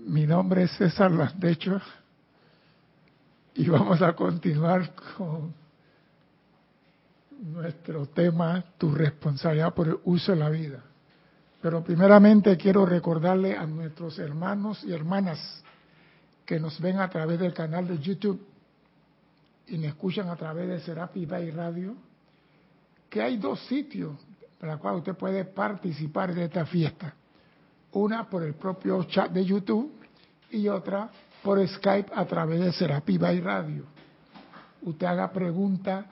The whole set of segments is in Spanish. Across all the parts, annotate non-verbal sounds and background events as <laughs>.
Mi nombre es César Landecho y vamos a continuar con nuestro tema, tu responsabilidad por el uso de la vida. Pero primeramente quiero recordarle a nuestros hermanos y hermanas que nos ven a través del canal de YouTube y me escuchan a través de Serapi Bay Radio, que hay dos sitios para los cuales usted puede participar de esta fiesta. Una por el propio chat de YouTube y otra por Skype a través de Serapi Bay Radio. Usted haga preguntas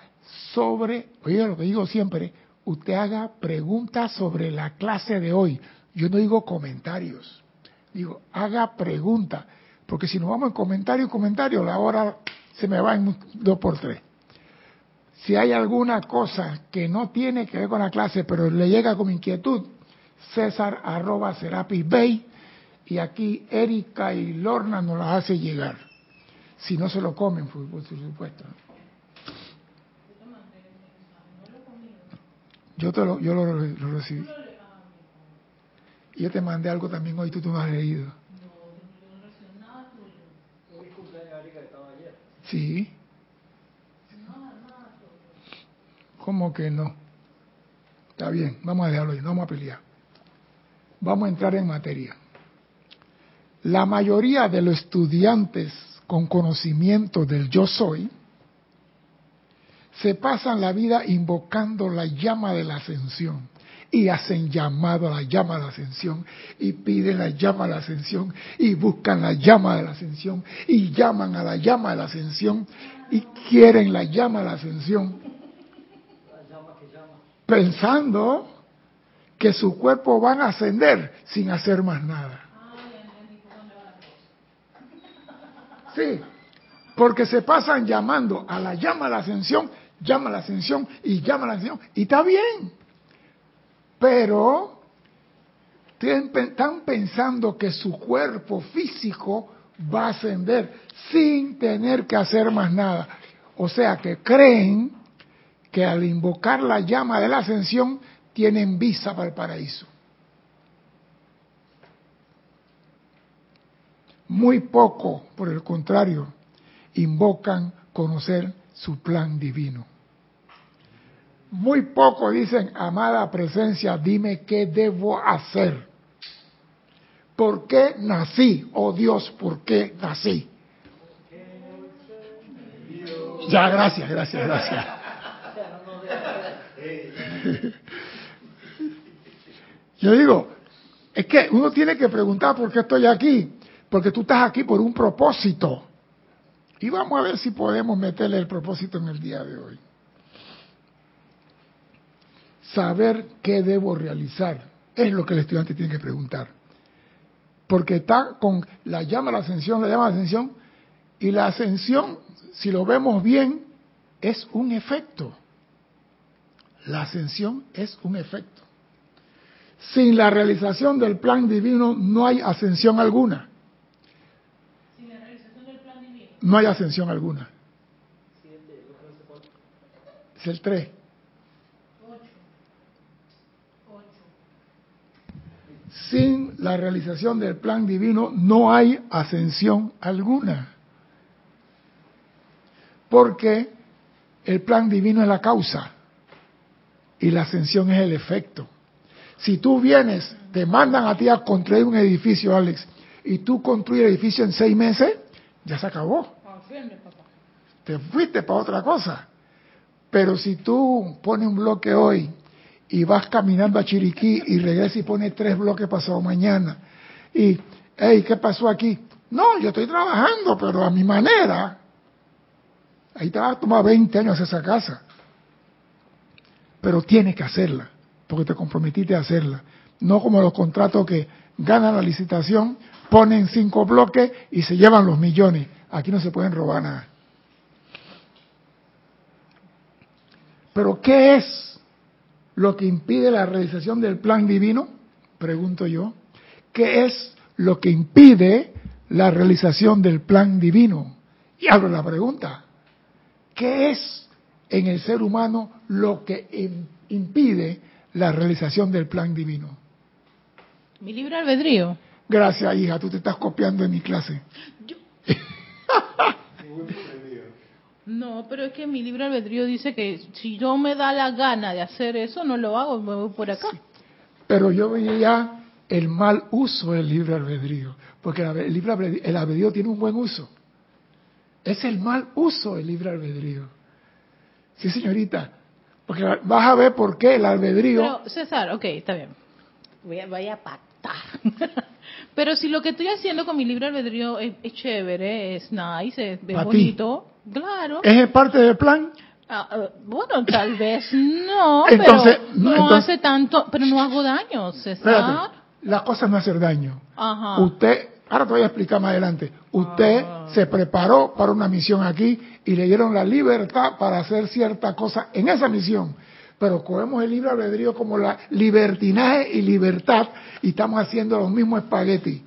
sobre, oye lo que digo siempre, usted haga preguntas sobre la clase de hoy. Yo no digo comentarios, digo haga preguntas, porque si nos vamos en comentario, comentario, la hora se me va en dos por tres. Si hay alguna cosa que no tiene que ver con la clase, pero le llega como inquietud, César arroba Serapis Bay y aquí Erika y Lorna nos las hace llegar. Si no se lo comen, por supuesto. Yo, te lo, yo lo, recibí. Y yo te mandé algo también hoy, tú, tú no has leído. Sí. ¿Cómo que no? Está bien, vamos a dejarlo ahí, no vamos a pelear. Vamos a entrar en materia. La mayoría de los estudiantes con conocimiento del yo soy se pasan la vida invocando la llama de la ascensión y hacen llamado a la llama de la ascensión y piden la llama de la ascensión y buscan la llama de la ascensión y llaman a la llama de la ascensión y quieren la llama de la ascensión pensando que su cuerpo van a ascender sin hacer más nada. Sí, porque se pasan llamando a la llama de la ascensión, llama a la ascensión y llama a la ascensión y está bien pero están pensando que su cuerpo físico va a ascender sin tener que hacer más nada. O sea que creen que al invocar la llama de la ascensión tienen visa para el paraíso. Muy poco, por el contrario, invocan conocer su plan divino. Muy poco dicen, amada presencia, dime qué debo hacer. ¿Por qué nací? Oh Dios, ¿por qué nací? Ya, gracias, gracias, gracias. <laughs> Yo digo, es que uno tiene que preguntar por qué estoy aquí, porque tú estás aquí por un propósito. Y vamos a ver si podemos meterle el propósito en el día de hoy saber qué debo realizar. Es lo que el estudiante tiene que preguntar. Porque está con la llama a la ascensión, la llama a la ascensión, y la ascensión, si lo vemos bien, es un efecto. La ascensión es un efecto. Sin la realización del plan divino no hay ascensión alguna. Sin la realización del plan divino. No hay ascensión alguna. Es el 3. sin la realización del plan divino no hay ascensión alguna. Porque el plan divino es la causa y la ascensión es el efecto. Si tú vienes, te mandan a ti a construir un edificio, Alex, y tú construyes el edificio en seis meses, ya se acabó. Te fuiste para otra cosa. Pero si tú pones un bloque hoy y vas caminando a Chiriquí y regresas y pones tres bloques pasado mañana. Y, hey, ¿qué pasó aquí? No, yo estoy trabajando, pero a mi manera. Ahí te va a tomar 20 años esa casa. Pero tienes que hacerla, porque te comprometiste a hacerla. No como los contratos que ganan la licitación, ponen cinco bloques y se llevan los millones. Aquí no se pueden robar nada. Pero ¿qué es lo que impide la realización del plan divino? Pregunto yo. ¿Qué es lo que impide la realización del plan divino? Y abro la pregunta. ¿Qué es en el ser humano lo que impide la realización del plan divino? Mi libre albedrío. Gracias, hija, tú te estás copiando en mi clase. <laughs> No, pero es que mi libre albedrío dice que si yo me da la gana de hacer eso, no lo hago, me voy por acá. Pero yo veía el mal uso del libre albedrío, porque el libre albedrío, el albedrío tiene un buen uso. Es el mal uso del libre albedrío. Sí, señorita, porque vas a ver por qué el albedrío... Pero, César, ok, está bien. Voy a, voy a pactar. <laughs> Pero si lo que estoy haciendo con mi libre albedrío es, es chévere, es nice, es, es Pa' ti. bonito, claro. ¿Es parte del plan? Ah, ah, bueno, tal <laughs> vez no, Entonces, pero no, entonces- hace tanto, pero no hago daño, César. Espérate, la cosa no hacer daño. Ajá. Usted, ahora te voy a explicar más adelante, usted Ah. se preparó para una misión aquí y le dieron la libertad para hacer cierta cosa en esa misión. Pero cogemos el libre albedrío como la libertinaje y libertad y estamos haciendo los mismos espaguetis.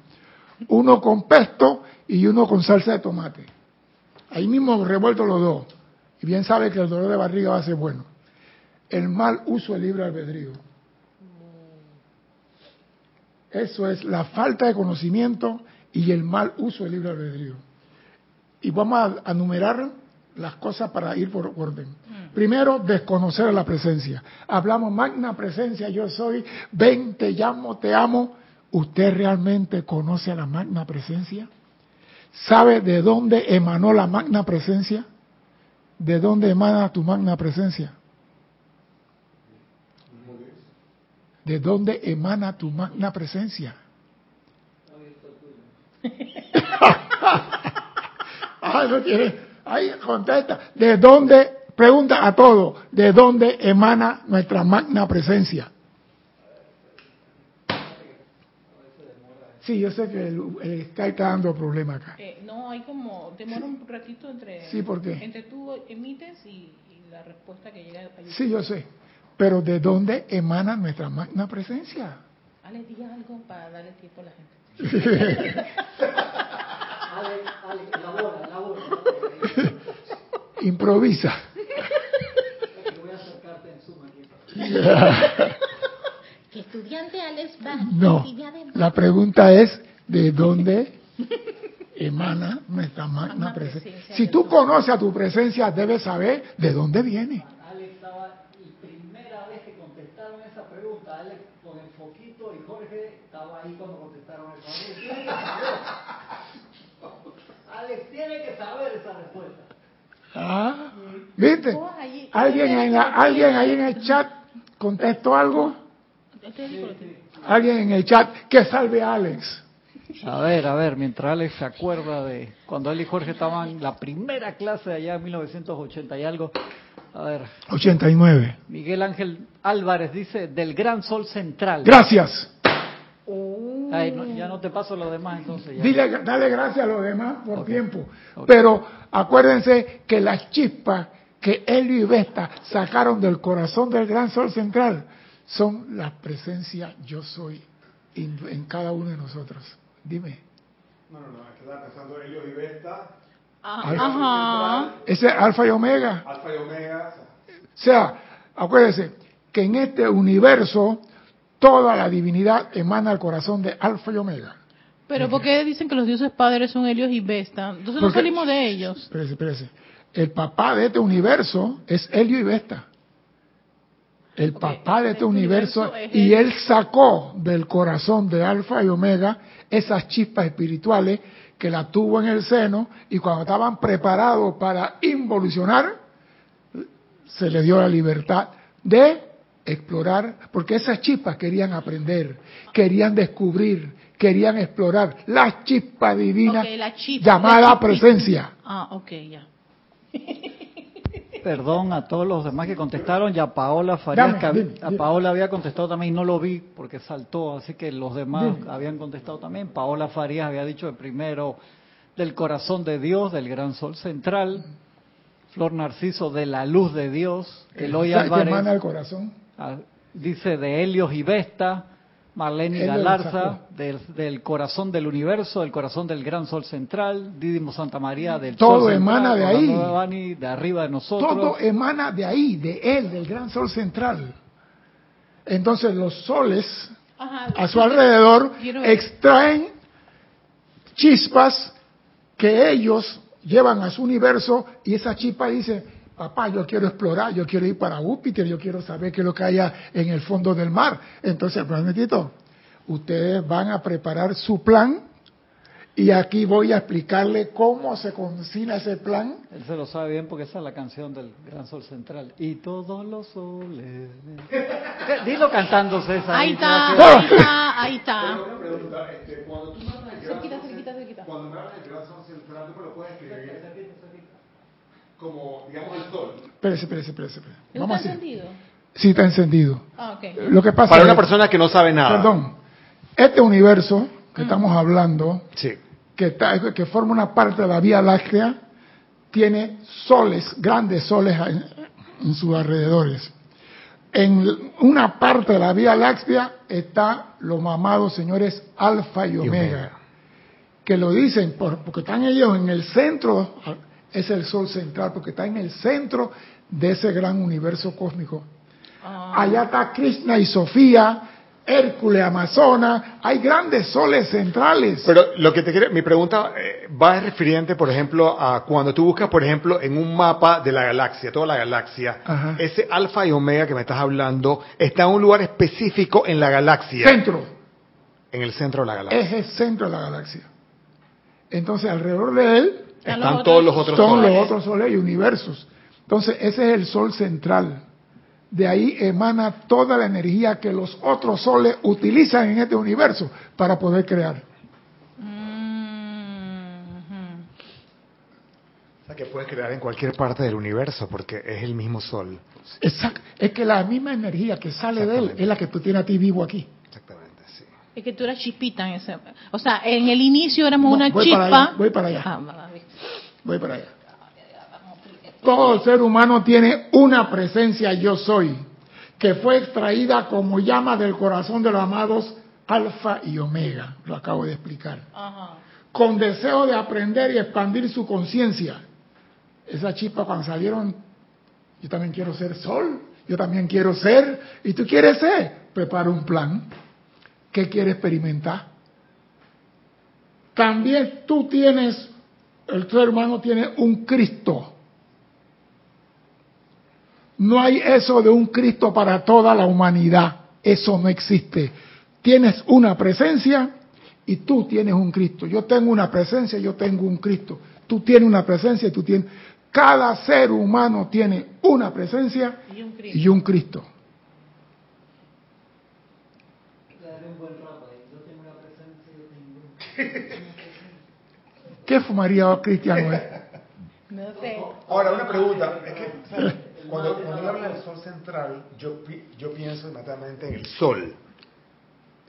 Uno con pesto y uno con salsa de tomate. Ahí mismo revuelto los dos. Y bien sabe que el dolor de barriga va a ser bueno. El mal uso del libre albedrío. Eso es la falta de conocimiento y el mal uso del libre albedrío. Y vamos a, a numerar las cosas para ir por orden. Primero, desconocer la presencia. Hablamos magna presencia, yo soy, ven, te llamo, te amo. ¿Usted realmente conoce a la magna presencia? ¿Sabe de dónde emanó la magna presencia? ¿De dónde emana tu magna presencia? ¿De dónde emana tu magna presencia? Ay, <laughs> no tiene. Ahí contesta. ¿De dónde? Pregunta a todo. ¿De dónde emana nuestra magna presencia? Sí, yo sé que el, el Skype está dando problema acá. Eh, no, hay como, demora un ratito entre, Sí, ¿por qué? entre tú emites y, y la respuesta que llega a YouTube. Sí, yo sé. Pero ¿de dónde emana nuestra magna presencia? Ale, di algo para darle tiempo a la gente. <laughs> Improvisa. Que voy a acercarte en Zoom aquí. Que estudiante Alex va No. La pregunta es ¿de dónde emana nuestra magna presencia? Si tú conoces a tu presencia, debes saber de dónde viene. Alex estaba, y primera vez que contestaron esa pregunta, Alex con el foquito y Jorge estaba ahí cuando contestaron eso. Alex tiene que saber. Alex tiene que saber esa respuesta. Ah, ¿Viste? Todos allí. ¿Alguien, en la- ¿Alguien ahí en el <laughs> chat contestó algo? ¿Alguien en el chat que salve a Alex? A ver, a ver, mientras Alex se acuerda de cuando él y Jorge estaban en la primera clase allá en 1980 y algo. A ver, 89. Miguel Ángel Álvarez dice del gran sol central. Gracias. Ay, no, ya no te paso lo demás entonces. Ya. Dile, dale gracias a los demás por tiempo. Pero acuérdense que las chispas que Helio y Vesta sacaron del corazón del gran sol central son la presencia yo soy en, en cada uno de nosotros. Dime. No, no, no, estaba pensando Helios y Vesta, Ah. Ajá. Ese es alfa y omega. Alfa y Omega. O sea, acuérdense que en este universo toda la divinidad emana del corazón de alfa y omega. Pero ¿por qué dicen que los dioses padres son Helios y Vesta? Entonces no salimos de ellos. Espérese, espérese. El papá de este universo es Helio y Vesta. El papá de este este universo, universo es y él sacó del corazón de Alfa y Omega esas chispas espirituales que la tuvo en el seno y cuando estaban preparados para involucionar, se le dio la libertad de explorar, porque esas chispas querían aprender, querían descubrir, querían explorar la chispa divina Ok, la chispa, llamada la presencia. Ah, ok, ya. Perdón a todos los demás que contestaron, ya Paola Farías, Dame, que hab- dime, a dime. Paola había contestado también y no lo vi porque saltó, así que los demás Dime. habían contestado también. Paola Farías había dicho el primero del corazón de Dios, del gran sol central. Flor Narciso de la luz de Dios. Eloy ¿Sabes qué emana Álvarez el corazón? Ah, dice de Helios y Vesta. Marlene lo Galarza, del, del corazón del universo, del corazón del gran sol central, Dídimo Santa María, del Todo sol emana central, de ahí. Bani, de arriba de nosotros. Todo emana de ahí, de él, del gran sol central. Entonces los soles Ajá. a su alrededor extraen chispas que ellos llevan a su universo y esa chispa dice, papá, yo quiero explorar, yo quiero ir para Júpiter, yo quiero saber qué es lo que haya en el fondo del mar. Entonces, momentito, ustedes van a preparar su plan y aquí voy a explicarle cómo se cocina ese plan. Él se lo sabe bien porque esa es la canción del Gran Sol Central. Y todos los soles. <laughs> Dilo cantando, César. Ahí está, ahí está, <laughs> ahí está. Pero una pregunta, este, cuando tú me hablas del gran sol central, tú me lo puedes escribir como, digamos, el sol. Espérese, espérese, espérese. espérese. ¿No Vamos está encendido? Sí, está encendido. Ah, ok. Lo que pasa Para es- una persona que no sabe nada. Perdón. Este universo que estamos hablando, Sí. que, está- que forma una parte de la Vía Láctea, tiene soles, grandes soles en, en sus alrededores. En una parte de la Vía Láctea está los mamados señores Alfa y Omega, Omega. que lo dicen por- porque están ellos en el centro, es el sol central, porque está en el centro de ese gran universo cósmico. Ah, Allá está Krishna y Sofía, Hércules, Amazona, hay grandes soles centrales. Pero lo que te quiero, mi pregunta eh, va refiriente, por ejemplo, a cuando tú buscas, por ejemplo, en un mapa de la galaxia, toda la galaxia, Ajá. ese alfa y omega que me estás hablando está en un lugar específico en la galaxia, centro, en el centro de la galaxia. es el centro de la galaxia. Entonces, alrededor de él Están los todos otros los otros son soles. los otros soles y universos. Entonces, ese es el sol central. De ahí emana toda la energía que los otros soles utilizan en este universo para poder crear. mm. O sea, que puedes crear en cualquier parte del universo porque es el mismo sol. Exacto. Es que la misma energía que sale de él es la que tú tienes a ti vivo aquí. Exactamente, sí. Es que tú eras chispita en ese. O sea, en el inicio éramos No, una voy chispa. para allá, voy para allá. Ah. Voy para allá. Todo ser humano tiene una presencia yo soy, que fue extraída como llama del corazón de los amados alfa y omega, lo acabo de explicar, Ajá. con deseo de aprender y expandir su conciencia. Esa chispa cuando salieron, yo también quiero ser sol, yo también quiero ser, y tú quieres ser, prepara un plan. ¿Qué quieres experimentar? También tú tienes, el ser humano tiene un Cristo. No hay eso de un Cristo para toda la humanidad. Eso no existe. Tienes una presencia y tú tienes un Cristo. Yo tengo una presencia, yo tengo un Cristo. Tú tienes una presencia y tú tienes... Cada ser humano tiene una presencia Y un Cristo. y un Cristo. ¿Qué fumaría cristiano <laughs> es? No sé. Ahora, una pregunta. Es que, ¿sabes? Cuando, cuando él habla del sol central, yo, pi- yo pienso inmediatamente en el sol.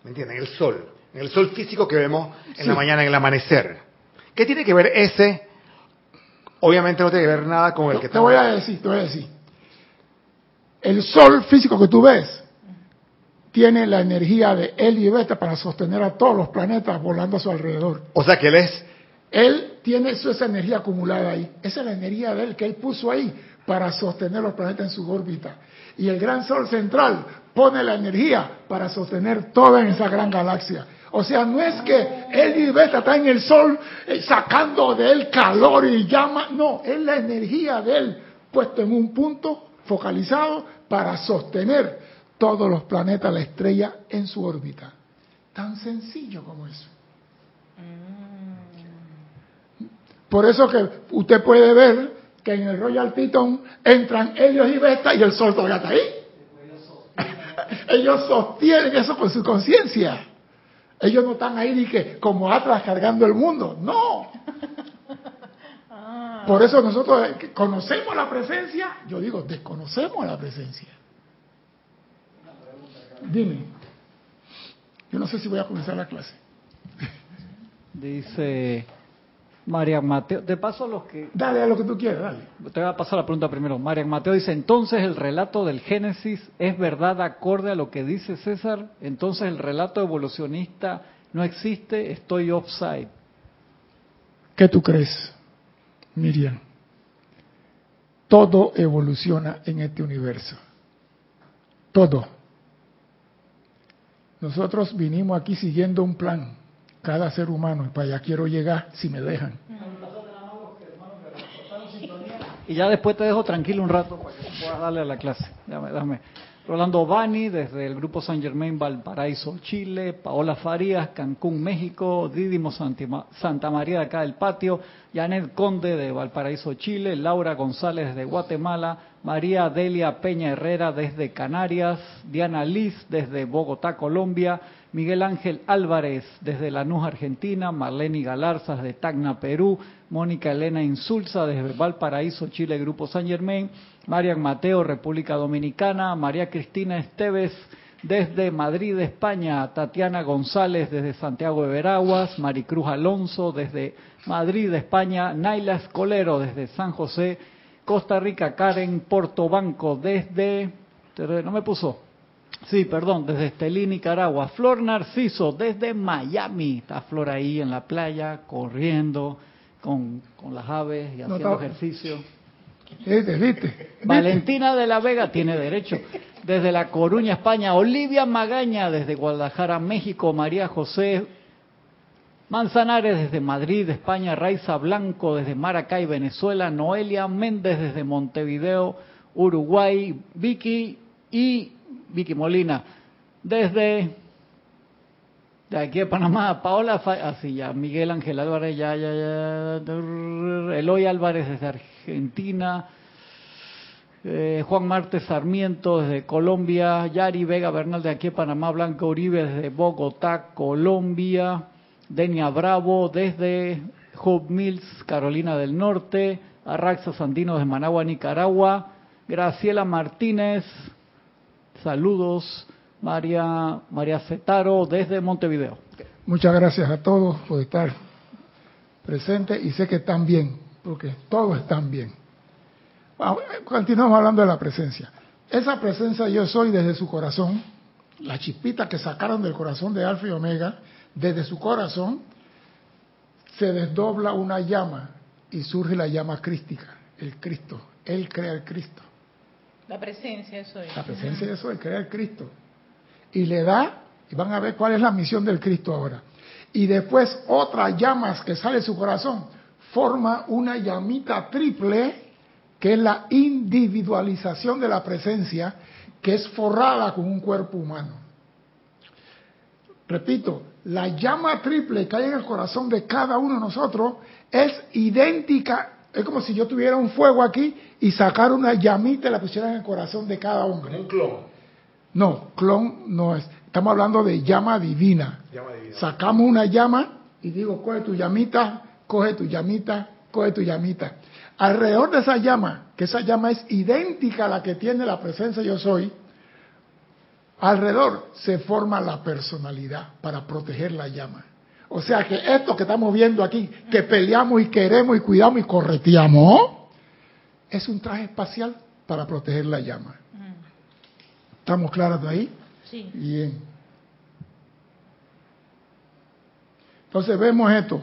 ¿Me entienden? El sol. En el sol físico que vemos en Sí. la mañana, en el amanecer. ¿Qué tiene que ver ese? Obviamente no tiene que ver nada con el que te voy a decir, te voy a decir. El sol físico que tú ves tiene la energía de él y beta para sostener a todos los planetas volando a su alrededor. O sea, que él es... Él tiene esa energía acumulada ahí. Esa es la energía de él que él puso ahí para sostener los planetas en su órbita. Y el gran sol central pone la energía para sostener toda esa gran galaxia. O sea, no es que él y beta está en el sol eh, sacando de él calor y llama. No, es la energía de él puesto en un punto focalizado para sostener todos los planetas, la estrella en su órbita. Tan sencillo como eso. Por eso que usted puede ver que en el Royal Teton entran ellos y Vesta y el sol todavía está ahí. <laughs> ellos sostienen eso con su conciencia. Ellos no están ahí ni que como atlas cargando el mundo. No. Por eso nosotros eh, conocemos la presencia, yo digo, desconocemos la presencia. Dime. Yo no sé si voy a comenzar la clase. Dice María Mateo, de paso los que Dale a lo que tú quieras, dale. te voy a pasar la pregunta primero. María Mateo dice, entonces el relato del Génesis es verdad acorde a lo que dice César, entonces el relato evolucionista no existe, estoy offside. ¿Qué tú crees, Miriam? Todo evoluciona en este universo. Todo. nosotros vinimos aquí siguiendo un plan, cada ser humano, y para allá quiero llegar si me dejan. Y ya después te dejo tranquilo un rato para que darle a la clase. Dame, dame. Rolando Bani, desde el Grupo San Germain Valparaíso, Chile. Paola Farías, Cancún, México. Santima- Santa María de acá del patio. Janet Conde de Valparaíso, Chile. Laura González de Guatemala. María Delia Peña Herrera desde Canarias. Diana Liz desde Bogotá, Colombia. Miguel Ángel Álvarez desde Lanús, Argentina. Marlene Galarza desde Tacna, Perú. Mónica Elena Insulza desde Valparaíso, Chile, Grupo San Germain. Marian Mateo, República Dominicana. María Cristina Esteves desde Madrid, España. Tatiana González desde Santiago de Veraguas. Maricruz Alonso desde Madrid, España. Naila Escolero desde San José, Costa Rica. Karen Portobanco desde... No me puso. Sí, perdón, desde Estelí, Nicaragua. Flor Narciso, desde Miami. Está Flor ahí en la playa, corriendo con, con las aves y haciendo ejercicio. ¿Viste? ¿Viste? Valentina de la Vega tiene derecho. Desde La Coruña, España. Olivia Magaña, desde Guadalajara, México. María José Manzanares, desde Madrid, España. Raiza Blanco, desde Maracay, Venezuela. Noelia Méndez, desde Montevideo, Uruguay. Vicky y Vicky Molina, desde de aquí de Panamá, Paola, así ya, Miguel Ángel Álvarez, ya, ya, ya, Eloy Álvarez desde Argentina, eh, Juan Marte Sarmiento desde Colombia, Yari Vega Bernal de aquí de Panamá, Blanca Uribe desde Bogotá, Colombia, Denia Bravo desde Hope Mills, Carolina del Norte, Arraxa Sandino desde Managua, Nicaragua, Graciela Martínez, saludos, María, María Cetaro desde Montevideo. Muchas gracias a todos por estar presentes y sé que están bien, porque todos están bien. Vamos, Continuamos hablando de la presencia. Esa presencia yo soy desde su corazón, la chispita que sacaron del corazón de Alfa y Omega, desde su corazón se desdobla una llama y surge la llama crística, el Cristo. Él crea el Cristo. La presencia, eso es. La presencia de soy, crea el Cristo. Y le da, y van a ver cuál es la misión del Cristo ahora. Y después otras llamas que sale de su corazón, forma una llamita triple, que es la individualización de la presencia, que es forrada con un cuerpo humano. Repito, la llama triple que hay en el corazón de cada uno de nosotros es idéntica, es como si yo tuviera un fuego aquí y sacara una llamita y la pusiera en el corazón de cada hombre. Un clon. No, clon no es. Estamos hablando de llama divina. Llama divina. Sacamos una llama y digo, coge tu llamita, coge tu llamita, coge tu llamita. Alrededor de esa llama, que esa llama es idéntica a la que tiene la presencia yo soy, alrededor se forma la personalidad para proteger la llama. O sea que esto que estamos viendo aquí, que peleamos y queremos y cuidamos y correteamos, es un traje espacial para proteger la llama. ¿Estamos claros de ahí? Sí. Bien. Entonces vemos esto.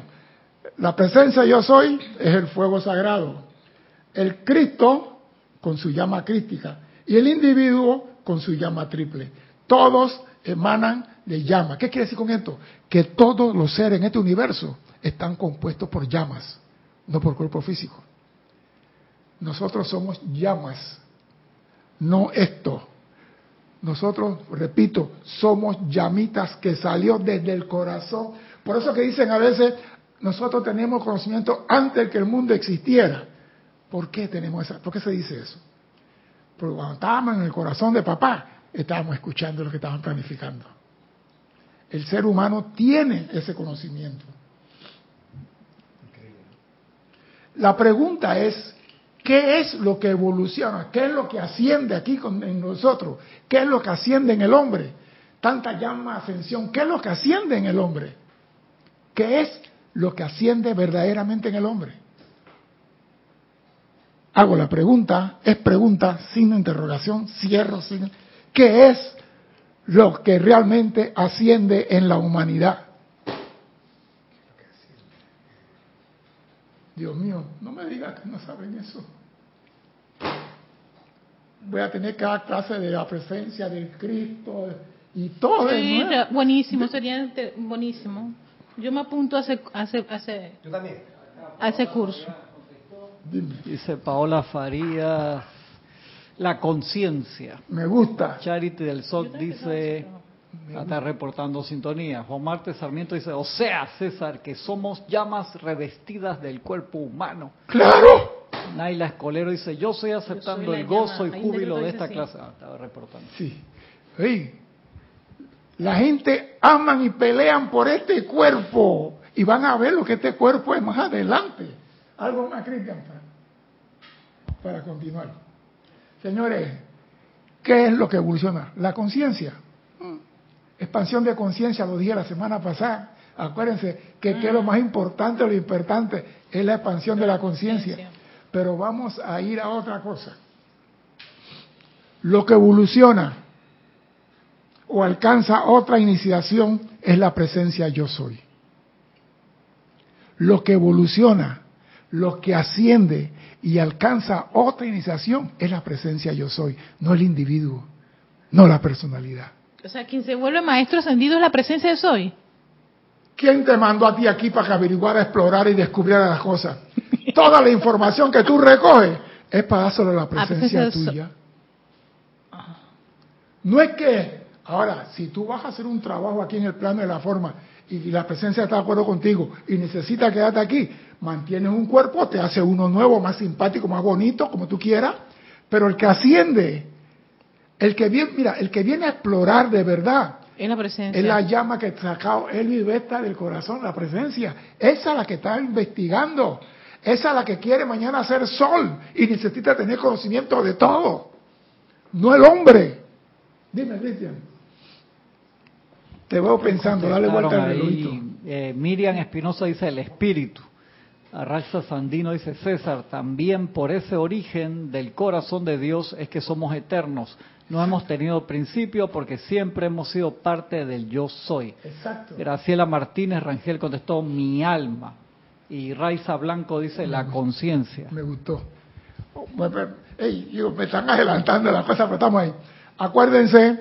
La presencia yo soy es el fuego sagrado. El Cristo con su llama crística y el individuo con su llama triple. Todos emanan de llama. ¿Qué quiere decir con esto? Que todos los seres en este universo están compuestos por llamas, no por cuerpo físico. Nosotros somos llamas, no esto. Nosotros, repito, somos llamitas que salió desde el corazón. Por eso que dicen a veces, nosotros tenemos conocimiento antes que el mundo existiera. ¿Por qué tenemos esa? ¿Por qué se dice eso? Porque cuando estábamos en el corazón de papá, estábamos escuchando lo que estaban planificando. El ser humano tiene ese conocimiento. La pregunta es, ¿qué es lo que evoluciona? ¿Qué es lo que asciende aquí con, en nosotros? ¿Qué es lo que asciende en el hombre? Tanta llama ascensión, ¿qué es lo que asciende en el hombre? ¿Qué es lo que asciende verdaderamente en el hombre? Hago la pregunta, es pregunta, sin interrogación, cierro sin... ¿Qué es lo que realmente asciende en la humanidad? Dios mío, no me digas que no saben eso. Voy a tener cada clase de la presencia del Cristo y todo Sí, buenísimo, sería buenísimo. Yo me apunto a ese, a ese, a ese, Yo también. a ese curso. Dice Paola Farías, la conciencia. me gusta. Charity del SOC dice, está reportando sintonía. Juan Marte Sarmiento dice, o sea, César, que somos llamas revestidas del cuerpo humano. ¡Claro! Naila Escolero dice, yo estoy aceptando Yo soy la el gozo llama. y júbilo de esta clase. Ah, estaba reportando. Sí. Ey, la gente aman y pelean por este cuerpo y van a ver lo que este cuerpo es más adelante. Algo más, Cristian, para, para continuar. Señores, ¿qué es lo que evoluciona? La conciencia. Expansión de conciencia, lo dije la semana pasada. Acuérdense que, que lo más importante, lo importante es la expansión de la conciencia. Pero vamos a ir a otra cosa. Lo que evoluciona o alcanza otra iniciación es la presencia yo soy. Lo que evoluciona, lo que asciende y alcanza otra iniciación es la presencia yo soy, no el individuo, no la personalidad. O sea, quien se vuelve maestro ascendido es la presencia de soy. ¿Quién te mandó a ti aquí para que averiguara, explorar y descubriera las cosas? Toda la información que tú recoges es para dárselo a la presencia presencia de so- tuya. No es que, ahora, si tú vas a hacer un trabajo aquí en el plano de la forma y la presencia está de acuerdo contigo y necesita quedarte aquí, mantienes un cuerpo, te hace uno nuevo, más simpático, más bonito, como tú quieras, pero el que asciende, el que viene, mira, el que viene a explorar de verdad, Es la presencia. es la llama que sacado él y Vesta del corazón, la presencia. Esa es la que está investigando. Esa es la que quiere mañana ser sol y necesita tener conocimiento de todo. No el hombre. Dime, Cristian. Te veo pensando, dale vuelta al relojito. eh, Miriam Espinosa dice el espíritu. Arraxa Sandino dice César, también por ese origen del corazón de Dios es que somos eternos. No hemos tenido principio porque siempre hemos sido parte del yo soy. Exacto. Graciela Martínez Rangel contestó mi alma. Y Raiza Blanco dice la conciencia. Me gustó. Oh, me- están adelantando las cosas, pero estamos ahí. Acuérdense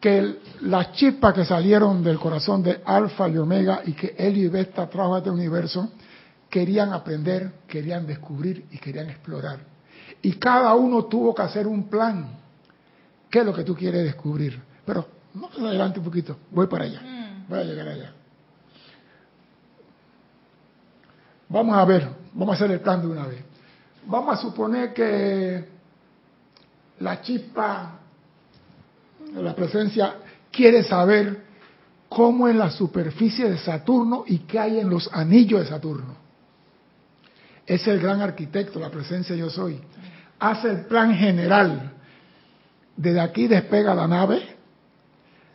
que el- las chispas que salieron del corazón de Alfa y Omega y que Helio y Vesta trajo a este universo, querían aprender, querían descubrir y querían explorar. Y cada uno tuvo que hacer un plan. ¿Qué es lo que tú quieres descubrir? Pero, más adelante un poquito, voy para allá. Voy a llegar allá. Vamos a ver, vamos a hacer el plan de una vez. Vamos a suponer que la chispa, la presencia, quiere saber cómo es la superficie de Saturno y qué hay en los anillos de Saturno. Es el gran arquitecto, la presencia yo soy. Hace el plan general. Desde aquí despega la nave,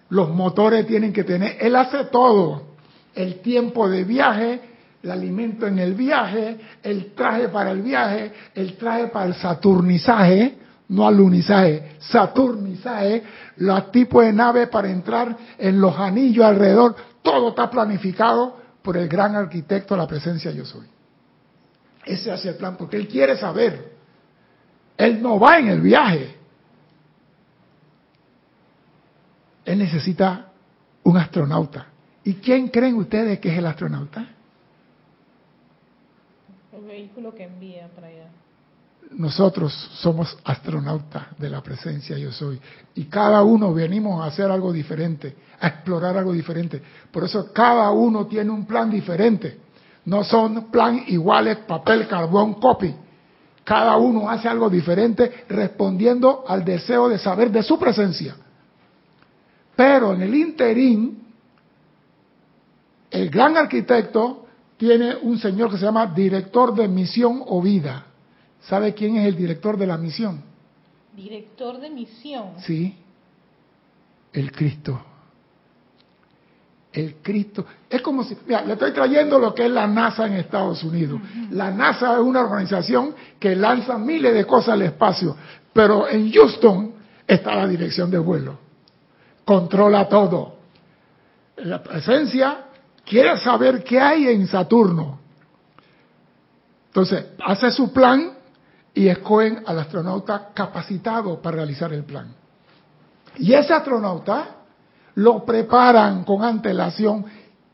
los motores tienen que tener, él hace todo, el tiempo de viaje, el alimento en el viaje, el traje para el viaje, el traje para el saturnizaje, no alunizaje, saturnizaje, los tipos de nave para entrar en los anillos alrededor, todo está planificado por el gran arquitecto la presencia yo soy. Ese hace el plan porque él quiere saber. Él no va en el viaje. Él necesita un astronauta. ¿Y quién creen ustedes que es el astronauta? El vehículo que envía para allá. Nosotros somos astronautas de la presencia yo soy. Y cada uno venimos a hacer algo diferente, a explorar algo diferente. Por eso cada uno tiene un plan diferente. No son plan iguales, papel, carbón, copy. Cada uno hace algo diferente respondiendo al deseo de saber de su presencia. Pero en el interín, el gran arquitecto tiene un señor que se llama director de misión o vida. ¿Sabe quién es el director de la misión? Director de misión. Sí, el Cristo. El Cristo. Es como si, mira, le estoy trayendo lo que es la NASA en Estados Unidos. La NASA es una organización que lanza miles de cosas al espacio, pero en Houston está la dirección de vuelo. Controla todo. La presencia quiere saber qué hay en Saturno. Entonces, hace su plan y escogen al astronauta capacitado para realizar el plan. Y ese astronauta lo preparan con antelación,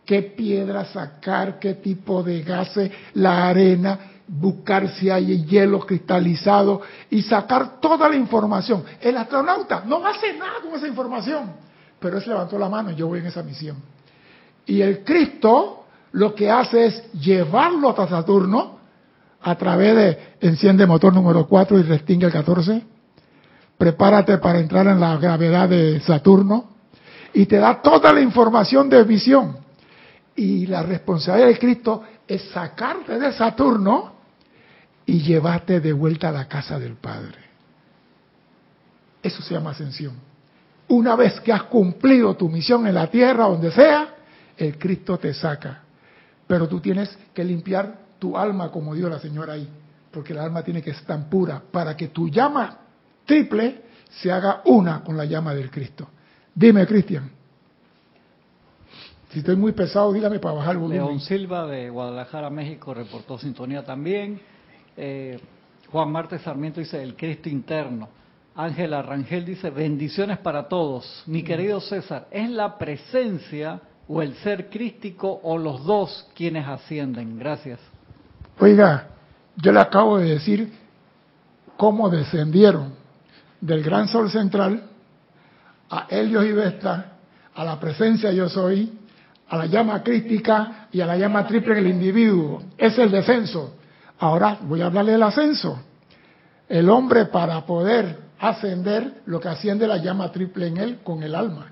qué piedra sacar, qué tipo de gases, la arena, buscar si hay hielo cristalizado y sacar toda la información. El astronauta no hace nada con esa información, pero él levantó la mano y yo voy en esa misión. Y el Cristo lo que hace es llevarlo hasta Saturno a través de enciende motor número 4 y restringe el 14. Prepárate para entrar en la gravedad de Saturno y te da toda la información de visión. Y la responsabilidad de Cristo es sacarte de Saturno y llevarte de vuelta a la casa del Padre. Eso se llama ascensión. Una vez que has cumplido tu misión en la tierra, donde sea, el Cristo te saca. Pero tú tienes que limpiar tu alma, como dijo la señora ahí, porque la alma tiene que estar tan pura para que tu llama triple se haga una con la llama del Cristo. Dime, Cristian. Si estoy muy pesado, dígame para bajar el volumen. León Silva de Guadalajara, México, reportó sintonía también. Eh, Juan Marte Sarmiento dice el Cristo interno. Ángela Rangel dice bendiciones para todos. Mi querido César, ¿es la presencia o el ser crístico o los dos quienes ascienden? Gracias. Oiga, yo le acabo de decir cómo descendieron del gran sol central a Helios y Vesta, a la presencia yo soy, a la llama crística y a la llama triple en el individuo. Es el descenso. Ahora voy a hablarle del ascenso. El hombre para poder ascender, lo que asciende la llama triple en él con el alma.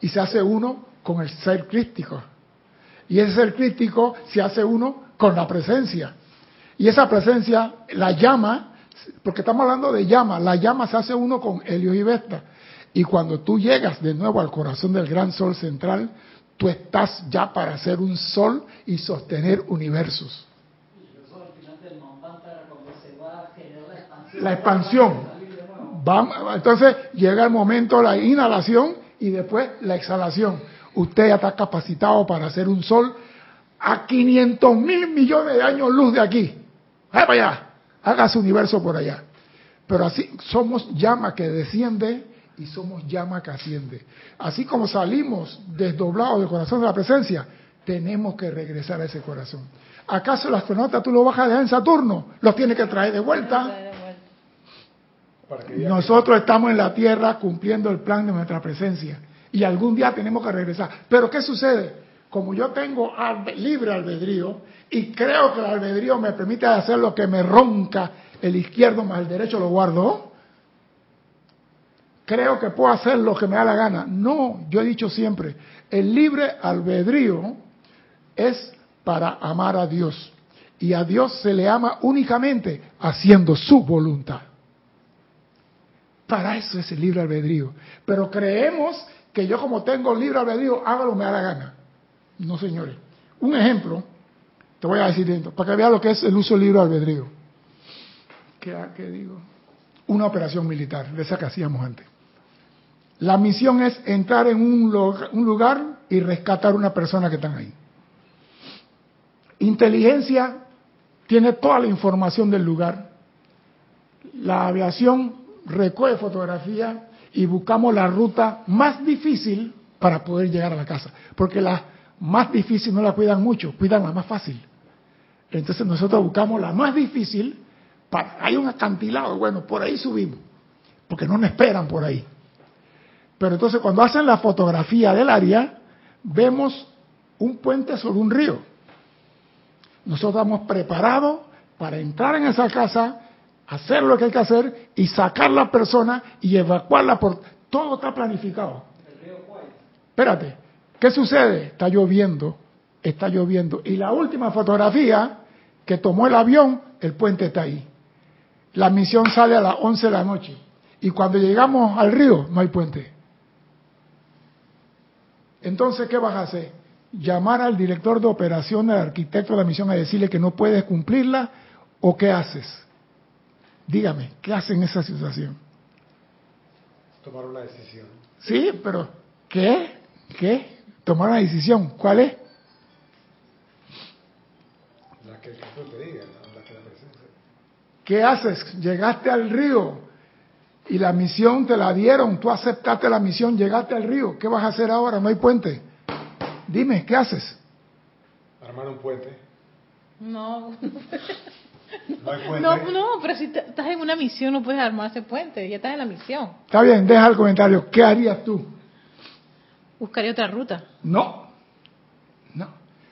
Y se hace uno con el ser crístico. Y ese ser crístico se hace uno con la presencia. Y esa presencia, la llama, porque estamos hablando de llama, la llama se hace uno con Helio y Vesta. Y cuando tú llegas de nuevo al corazón del gran sol central, tú estás ya para hacer un sol y sostener universos. La expansión. entonces llega el momento de la inhalación y después la exhalación. Usted ya está capacitado para hacer un sol a 500 mil millones de años luz de aquí. Vaya para allá. Haga su universo por allá. Pero así somos llama que desciende y somos llama que asciende. Así como salimos desdoblados del corazón de la presencia, tenemos que regresar a ese corazón. ¿Acaso el astronauta tú lo a dejar en Saturno? Los tiene que traer de vuelta. Nosotros estamos en la Tierra cumpliendo el plan de nuestra presencia y algún día tenemos que regresar. Pero ¿qué sucede? Como yo tengo libre albedrío y creo que el albedrío me permite hacer lo que me ronca el izquierdo más el derecho lo guardo, creo que puedo hacer lo que me da la gana. No, yo he dicho siempre, el libre albedrío es para amar a Dios. Y a Dios se le ama únicamente haciendo su voluntad. Para eso es el libre albedrío. Pero creemos que yo como tengo libre albedrío, hago lo que me da la gana. No, señores. Un ejemplo, te voy a decir dentro, para que veas lo que es el uso del libre albedrío. ¿Qué, ¿Qué digo? Una operación militar, de esa que hacíamos antes. La misión es entrar en un lugar, y rescatar una persona que están ahí. Inteligencia tiene toda la información del lugar. La aviación recoge fotografía y buscamos la ruta más difícil para poder llegar a la casa. Porque la más difícil no la cuidan mucho, cuidan la más fácil. Entonces nosotros buscamos la más difícil. Para, hay un acantilado, bueno, por ahí subimos. Porque no nos esperan por ahí. Pero entonces cuando hacen la fotografía del área, vemos un puente sobre un río. Nosotros estamos preparados para entrar en esa casa, hacer lo que hay que hacer y sacar la persona y evacuarla por... Todo está planificado. Espérate, ¿qué sucede? Está lloviendo, está lloviendo. Y la última fotografía que tomó el avión, el puente está ahí. La misión sale a las 11 de la noche. Y cuando llegamos al río, no hay puente. Entonces, ¿qué vas a hacer? Llamar al director de operación, al arquitecto de la misión, a decirle que no puedes cumplirla, o qué haces? Dígame, ¿qué haces en esa situación? Tomar una decisión. Sí, pero ¿qué? ¿Qué? Tomar una decisión. ¿Cuál es? La que el te diga, la que la presencia. ¿Qué haces? Llegaste al río. Y la misión te la dieron, tú aceptaste la misión, llegaste al río. ¿Qué vas a hacer ahora? No hay puente. Dime, ¿qué haces? Armar un puente. No, <laughs> No hay puente. no, no, pero si te- estás en una misión no puedes armar ese puente, ya estás en la misión. Está bien, deja el comentario. ¿Qué harías tú? Buscaría otra ruta. No, no,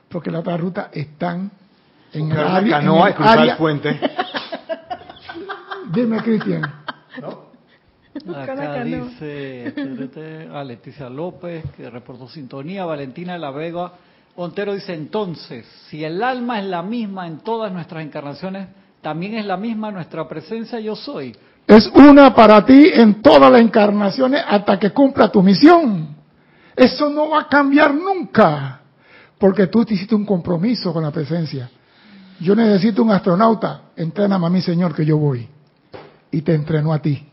porque la otra ruta están en el una área. en canoa el y cruzar área- el puente. <laughs> Dime, Cristian. ¿No? Acá dice tete, a Leticia López, que reportó sintonía, Valentina de la Vega. Ontero dice, entonces, si el alma es la misma en todas nuestras encarnaciones, también es la misma nuestra presencia yo soy. Es una para ti en todas las encarnaciones hasta que cumpla tu misión. Eso no va a cambiar nunca, porque tú te hiciste un compromiso con la presencia. Yo necesito un astronauta, entréname a mí, Señor, que yo voy. Y te entrenó a ti.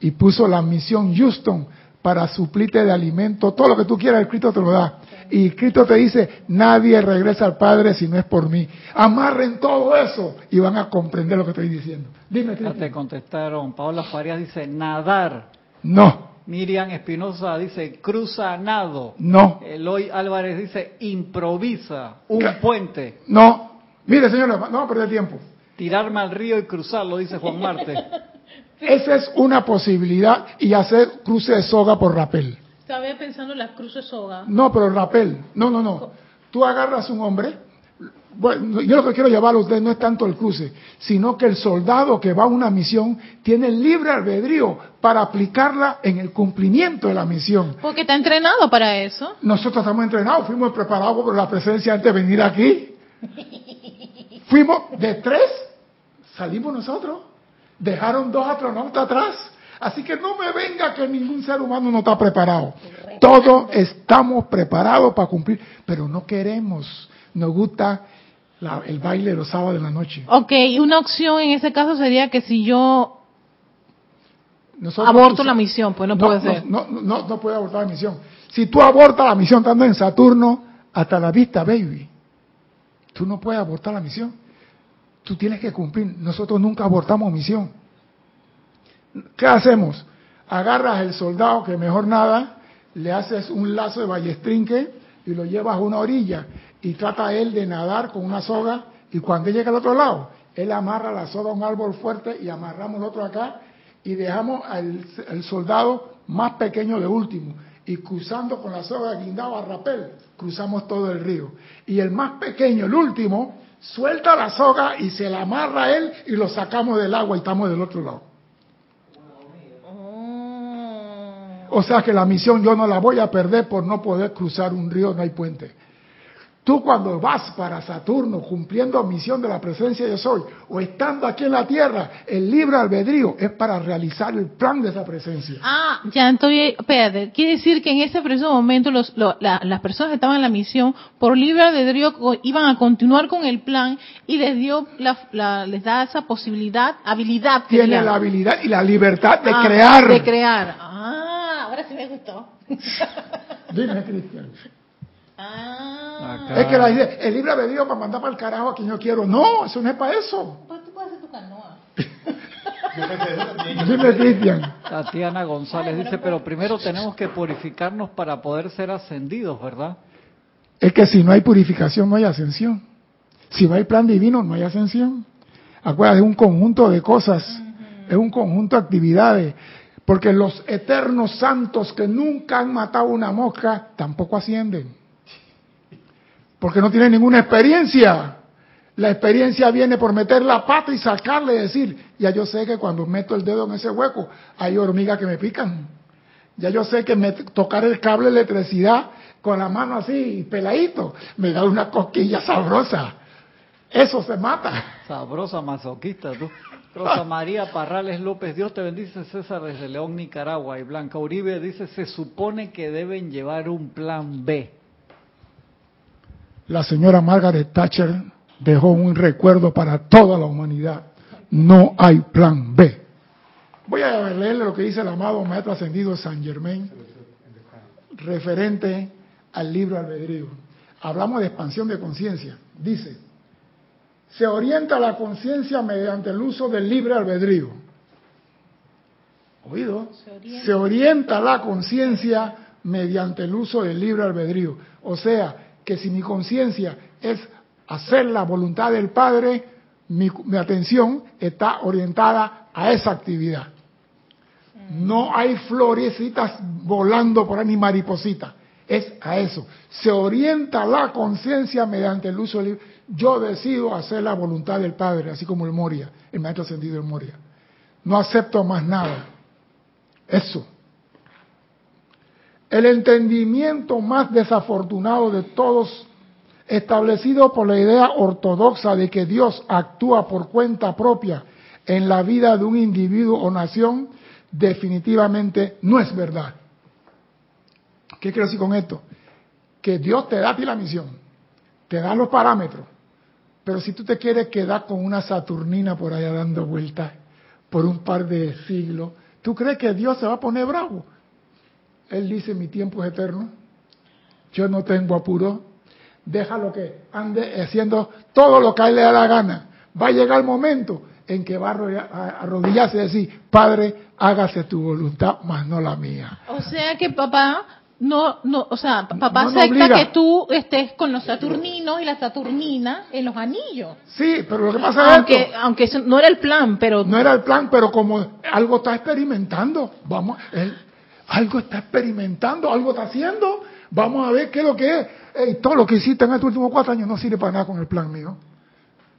Y puso la misión Houston para suplirte de alimento, todo lo que tú quieras, el Cristo te lo da. Y Cristo te dice, nadie regresa al Padre si no es por mí. Amarren todo eso y van a comprender lo que estoy diciendo. Dime, Ya te contestaron. Paola Farías dice, nadar. No, Miriam Espinosa dice, cruza nado. no, Eloy Álvarez dice, improvisa un ¿Qué? puente. no. Mire, señores, no vamos a perder tiempo. Tirarme al río y cruzarlo, dice Juan Marte. <laughs> Esa es una posibilidad y hacer cruce de soga por rapel. Estaba pensando en las cruces soga. No, pero rapel. No, no, no. Tú agarras un hombre. Bueno, yo lo que quiero llevar a ustedes no es tanto el cruce, sino que el soldado que va a una misión tiene libre albedrío para aplicarla en el cumplimiento de la misión. Porque está entrenado para eso. Nosotros estamos entrenados, fuimos preparados por la presencia antes de venir aquí. <laughs> Fuimos de tres, salimos nosotros. Dejaron dos astronautas atrás. Así que no me venga que ningún ser humano no está preparado. Todos estamos preparados para cumplir, pero no queremos. Nos gusta la- el baile los sábados de la noche. Ok, y una opción en ese caso sería que si yo Nosotros aborto la misión, pues no, puede ser. No, no, no, no puede abortar la misión. Si tú abortas la misión estando en Saturno, hasta la vista, baby. Tú no puedes abortar la misión. Tú tienes que cumplir. Nosotros nunca abortamos misión. ¿Qué hacemos? Agarras el soldado que mejor nada, le haces un lazo de ballestrinque y lo llevas a una orilla y trata él de nadar con una soga y cuando llega al otro lado, él amarra la soga a un árbol fuerte y amarramos el otro acá y dejamos al al soldado más pequeño de último y cruzando con la soga guindado a rapel, cruzamos todo el río. Y el más pequeño, el último, suelta la soga y se la amarra a él y lo sacamos del agua y estamos del otro lado. Oh. O sea que la misión yo no la voy a perder por no poder cruzar un río, no hay puente. Tú cuando vas para Saturno cumpliendo misión de la presencia yo soy, o estando aquí en la Tierra, el libre albedrío es para realizar el plan de esa presencia. Ah, ya estoy, espérate, quiere decir que en ese preciso momento los, lo- la- las personas que estaban en la misión, por libre albedrío, iban a continuar con el plan y les dio, la, la- les da esa posibilidad, habilidad. Tiene la habilidad y la libertad de Ah, crear. De crear. Ah, ahora sí me gustó. Dime, Cristian. Ah. Acá. Es que la idea, el libre albedrío para mandar para el carajo a quien yo quiero. No, eso no es para eso. Pues tú puedes hacer tu canoa. <laughs> Dime, Cristian. Tatiana González dice, pero primero tenemos que purificarnos para poder ser ascendidos, ¿verdad? Es que si no hay purificación, no hay ascensión. Si no hay plan divino, no hay ascensión. Acuérdate, es un conjunto de cosas, es un conjunto de actividades. Porque los eternos santos que nunca han matado una mosca tampoco ascienden. Porque no tienen ninguna experiencia. La experiencia viene por meter la pata y sacarle y decir, ya yo sé que cuando meto el dedo en ese hueco hay hormigas que me pican. Ya yo sé que me, tocar el cable de electricidad con la mano así, peladito, me da una cosquilla sabrosa. Eso se mata. Sabrosa masoquista, tú. Rosa <laughs> María Parrales López, Dios te bendice, César desde León, Nicaragua. Y Blanca Uribe dice, se supone que deben llevar un plan B. La señora Margaret Thatcher dejó un recuerdo para toda la humanidad. No hay plan B. Voy a leerle lo que dice el amado Maestro Ascendido San Germain, referente al libro albedrío. Hablamos de expansión de conciencia. Dice, se orienta la conciencia mediante el uso del libre albedrío. oído, Se orienta. se orienta la conciencia mediante el uso del libre albedrío. O sea, que si mi conciencia es hacer la voluntad del Padre, mi, mi atención está orientada a esa actividad. No hay florecitas volando por ahí ni maripositas. Es a eso. Se orienta la conciencia mediante el uso libre. Yo decido hacer la voluntad del Padre, así como el Moria, el maestro ascendido del Moria. No acepto más nada. Eso. El entendimiento más desafortunado de todos, establecido por la idea ortodoxa de que Dios actúa por cuenta propia en la vida de un individuo o nación, definitivamente no es verdad. ¿Qué quiero decir con esto? Que Dios te da a ti la misión, te da los parámetros, pero si tú te quieres quedar con una Saturnina por allá dando vueltas por un par de siglos, ¿tú crees que Dios se va a poner bravo? Él dice, mi tiempo es eterno, yo no tengo apuro, déjalo que ande haciendo todo lo que a él le da la gana. Va a llegar el momento en que va a arrodilla- a arrodillarse y decir, Padre, hágase tu voluntad, mas no la mía. O sea que papá no, no, o sea, papá No acepta obliga. que tú estés con los saturninos y la saturnina en los anillos. Sí, pero lo que pasa es Aunque, esto. aunque eso no era el plan, pero No era el plan, pero como algo está experimentando, vamos, él, algo está experimentando, algo está haciendo, vamos a ver qué es lo que es. Todo lo que hiciste en estos últimos cuatro años no sirve para nada con el plan mío,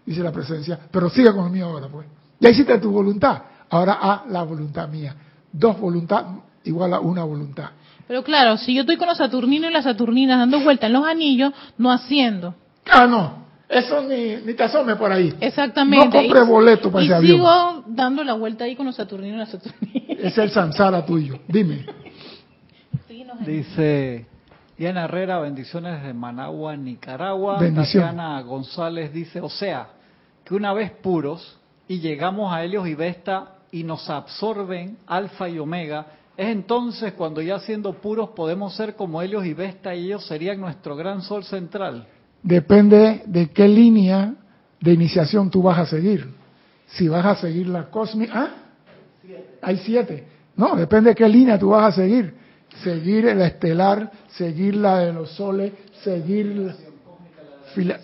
dice la presencia, pero sigue con el mío ahora, pues. Ya hiciste tu voluntad, ahora haz la voluntad mía. Dos voluntad igual a una voluntad. Pero claro, si yo estoy con los saturninos y las saturninas dando vuelta en los anillos, no haciendo. Ah, no, eso ni, ni te asome por ahí. Exactamente. No compre Y- boleto para y ese avión. sigo dando la vuelta ahí con los saturninos y las saturninas. Es el samsara tuyo. Dime. Dice Diana Herrera, bendiciones de Managua, Nicaragua. Tatiana González dice, o sea, que una vez puros y llegamos a Helios y Vesta y nos absorben Alfa y Omega, es entonces cuando ya siendo puros podemos ser como Helios y Vesta y ellos serían nuestro gran sol central. Depende de qué línea de iniciación tú vas a seguir. Si vas a seguir la cósmica, ¿ah? Hay siete. No, depende de qué línea tú vas a seguir. Seguir la estelar, seguir la de los soles, seguir la... fila-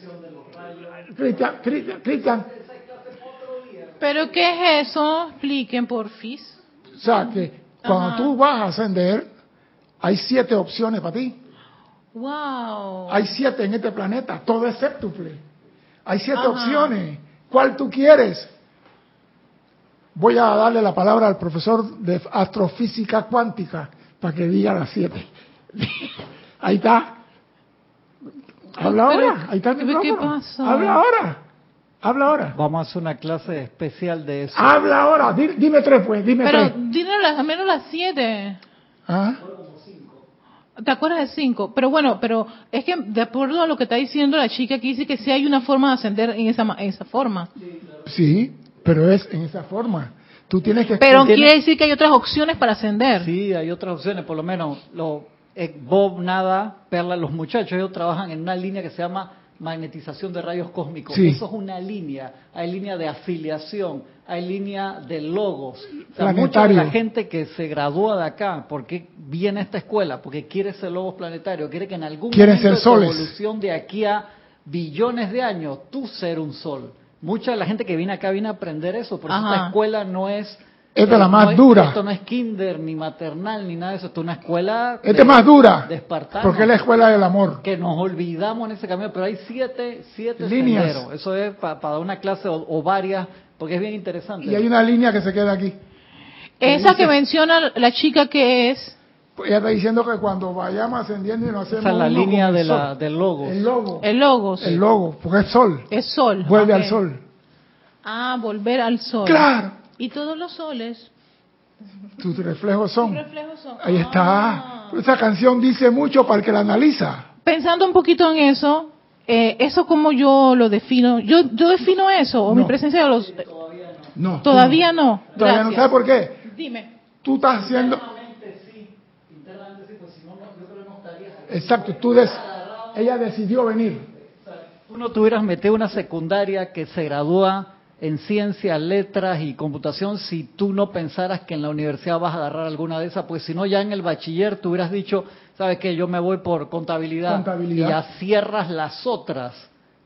Cristian, Cristian, Cristian, ¿Pero qué es eso? Expliquen, porfis. o sea que cuando Ajá. tú vas a ascender, hay siete opciones para ti. Wow. Hay siete en este planeta, todo es séptuple. Hay siete Ajá. opciones. ¿Cuál tú quieres? Voy a darle la palabra al profesor de astrofísica cuántica para que diga las siete. <laughs> Ahí está. Habla Pero, ahora. Ahí está. Habla ahora. Habla ahora. Vamos a hacer una clase especial de eso. Habla ahora. Di- Dime tres, pues. Dime Pero tres. dinos las, al menos las siete. ¿Ah? ¿Te acuerdas de cinco? Pero bueno, pero es que de acuerdo a lo que está diciendo la chica que dice que sí hay una forma de ascender en esa, ma- en esa forma. Sí, pero es en esa forma. Tú tienes que... Pero tienes- quiere decir que hay otras opciones para ascender. Sí, hay otras opciones, por lo menos lo, Bob, Nada, Perla, los muchachos, ellos trabajan en una línea que se llama magnetización de rayos cósmicos. Sí. Eso es una línea, hay línea de afiliación, hay línea de logos. O sea, Planetario. mucha de la gente que se gradúa de acá, ¿por qué viene a esta escuela? Porque quiere ser logos planetarios, quiere que en algún Quieren momento ser de soles. evolución de aquí a billones de años, tú ser un sol. Mucha de la gente que viene acá viene a aprender eso, por eso Ajá. esta escuela no es Es de la no más es- dura. Esto no es kinder, ni maternal, ni nada de eso. Esto es una escuela Esta de- es más dura. de. Porque es la escuela del amor. Que nos olvidamos en ese camino, pero hay siete, siete Líneas. senderos. Eso es pa- para una clase o, o varias, porque es bien interesante. Y hay una línea que se queda aquí. Esa que menciona la chica que es... Pues Ella está diciendo que cuando vayamos ascendiendo y nos hacemos Esa es la uno línea con de el la, sol. del logo. el logo, El logos. el logo, porque es sol, Es sol. vuelve al sol. Ah, volver al sol. Claro, Y todos los soles. tus reflejos son. reflejos son. Ahí Ah. está. Esa canción dice mucho para el que la analiza. Pensando un poquito en eso, eh, eso como yo lo defino. Yo, yo defino eso, o mi No. presencia de los... No. Todavía no. no. Todavía no. Gracias. ¿Sabes por qué? Dime. Tú estás haciendo. Exacto, tú des... ella decidió venir. Tú no tuvieras metido una secundaria que se gradúa en ciencia, letras y computación si tú no pensaras que en la universidad vas a agarrar alguna de esas, pues si no ya en el bachiller tú hubieras dicho, sabes que yo me voy por contabilidad, Contabilidad. y ya cierras las otras.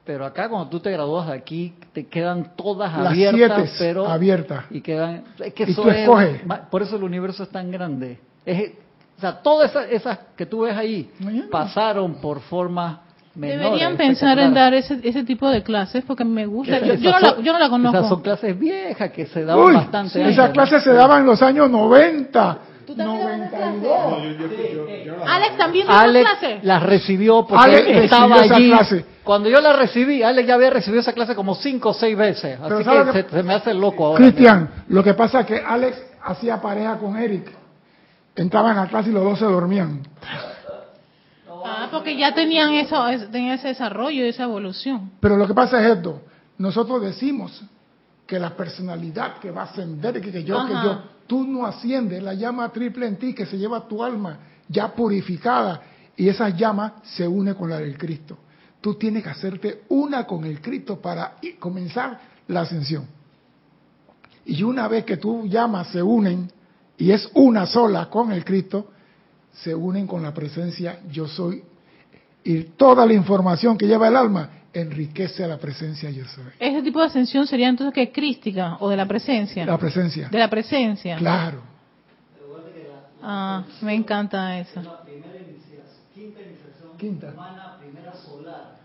Pero acá cuando tú te gradúas de aquí te quedan todas Las abiertas, siete pero abiertas. y quedan es que Y eso tú es- escoges. por eso el universo es tan grande. Es, o sea, todas esas, esas que tú ves ahí pasaron por formas menores. Deberían pensar en dar ese, ese tipo de clases porque me gusta. Yo, Esas yo no, la, yo no la conozco. Esas son clases viejas que se daban Uy, bastante antes, esas clases se daban en los años 90, ¿Tú también dabas 92. Alex también dio Alex esa clase. las recibió porque Alex estaba allí. clase. Cuando yo la recibí, Alex ya había recibido esa clase como cinco o seis veces. Así ¿sabe que se, se me hace loco ahora. Cristian, lo que pasa es que Alex hacía pareja con Eric. Entraban a clase y los dos se dormían. Porque ya tenían eso, es- tenían ese desarrollo esa evolución. Pero lo que pasa es esto, nosotros decimos que la personalidad que va a ascender, que, que yo, que yo, tú no asciendes, la llama triple en ti que se lleva tu alma ya purificada y esa llama se une con la del Cristo. Tú tienes que hacerte una con el Cristo para comenzar la ascensión. Y una vez que tus llamas se unen y es una sola con el Cristo, se unen con la presencia yo soy y toda la información que lleva el alma enriquece a la presencia yo soy. Ese tipo de ascensión sería entonces que crística o de la presencia. La presencia. de la presencia. Claro. Ah, me encanta eso. La primera iniciación, quinta iniciación Quinta. humana, primera solar.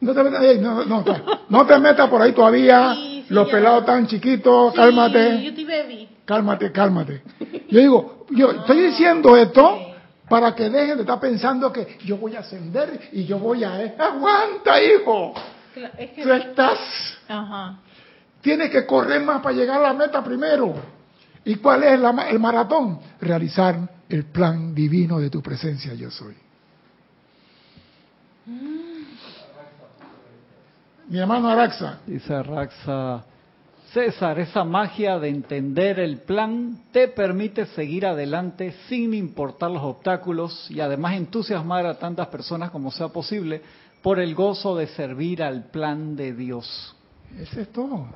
No te metas ahí, no, no, no te metas por ahí todavía. Sí, sí, los ya. pelados tan chiquitos, Sí, cálmate, Yuti Baby. cálmate, cálmate. Yo digo, yo estoy diciendo esto para que dejen de estar pensando que yo voy a ascender y yo voy a... Aguanta, hijo. Es que, Tú estás... ajá. Tienes que correr más para llegar a la meta primero. ¿Y cuál es la el maratón? Realizar el plan divino de tu presencia yo soy. Mi hermano Araxa, Dice Raxa, César, esa magia de entender el plan te permite seguir adelante sin importar los obstáculos y además entusiasmar a tantas personas como sea posible por el gozo de servir al plan de Dios. ese es todo.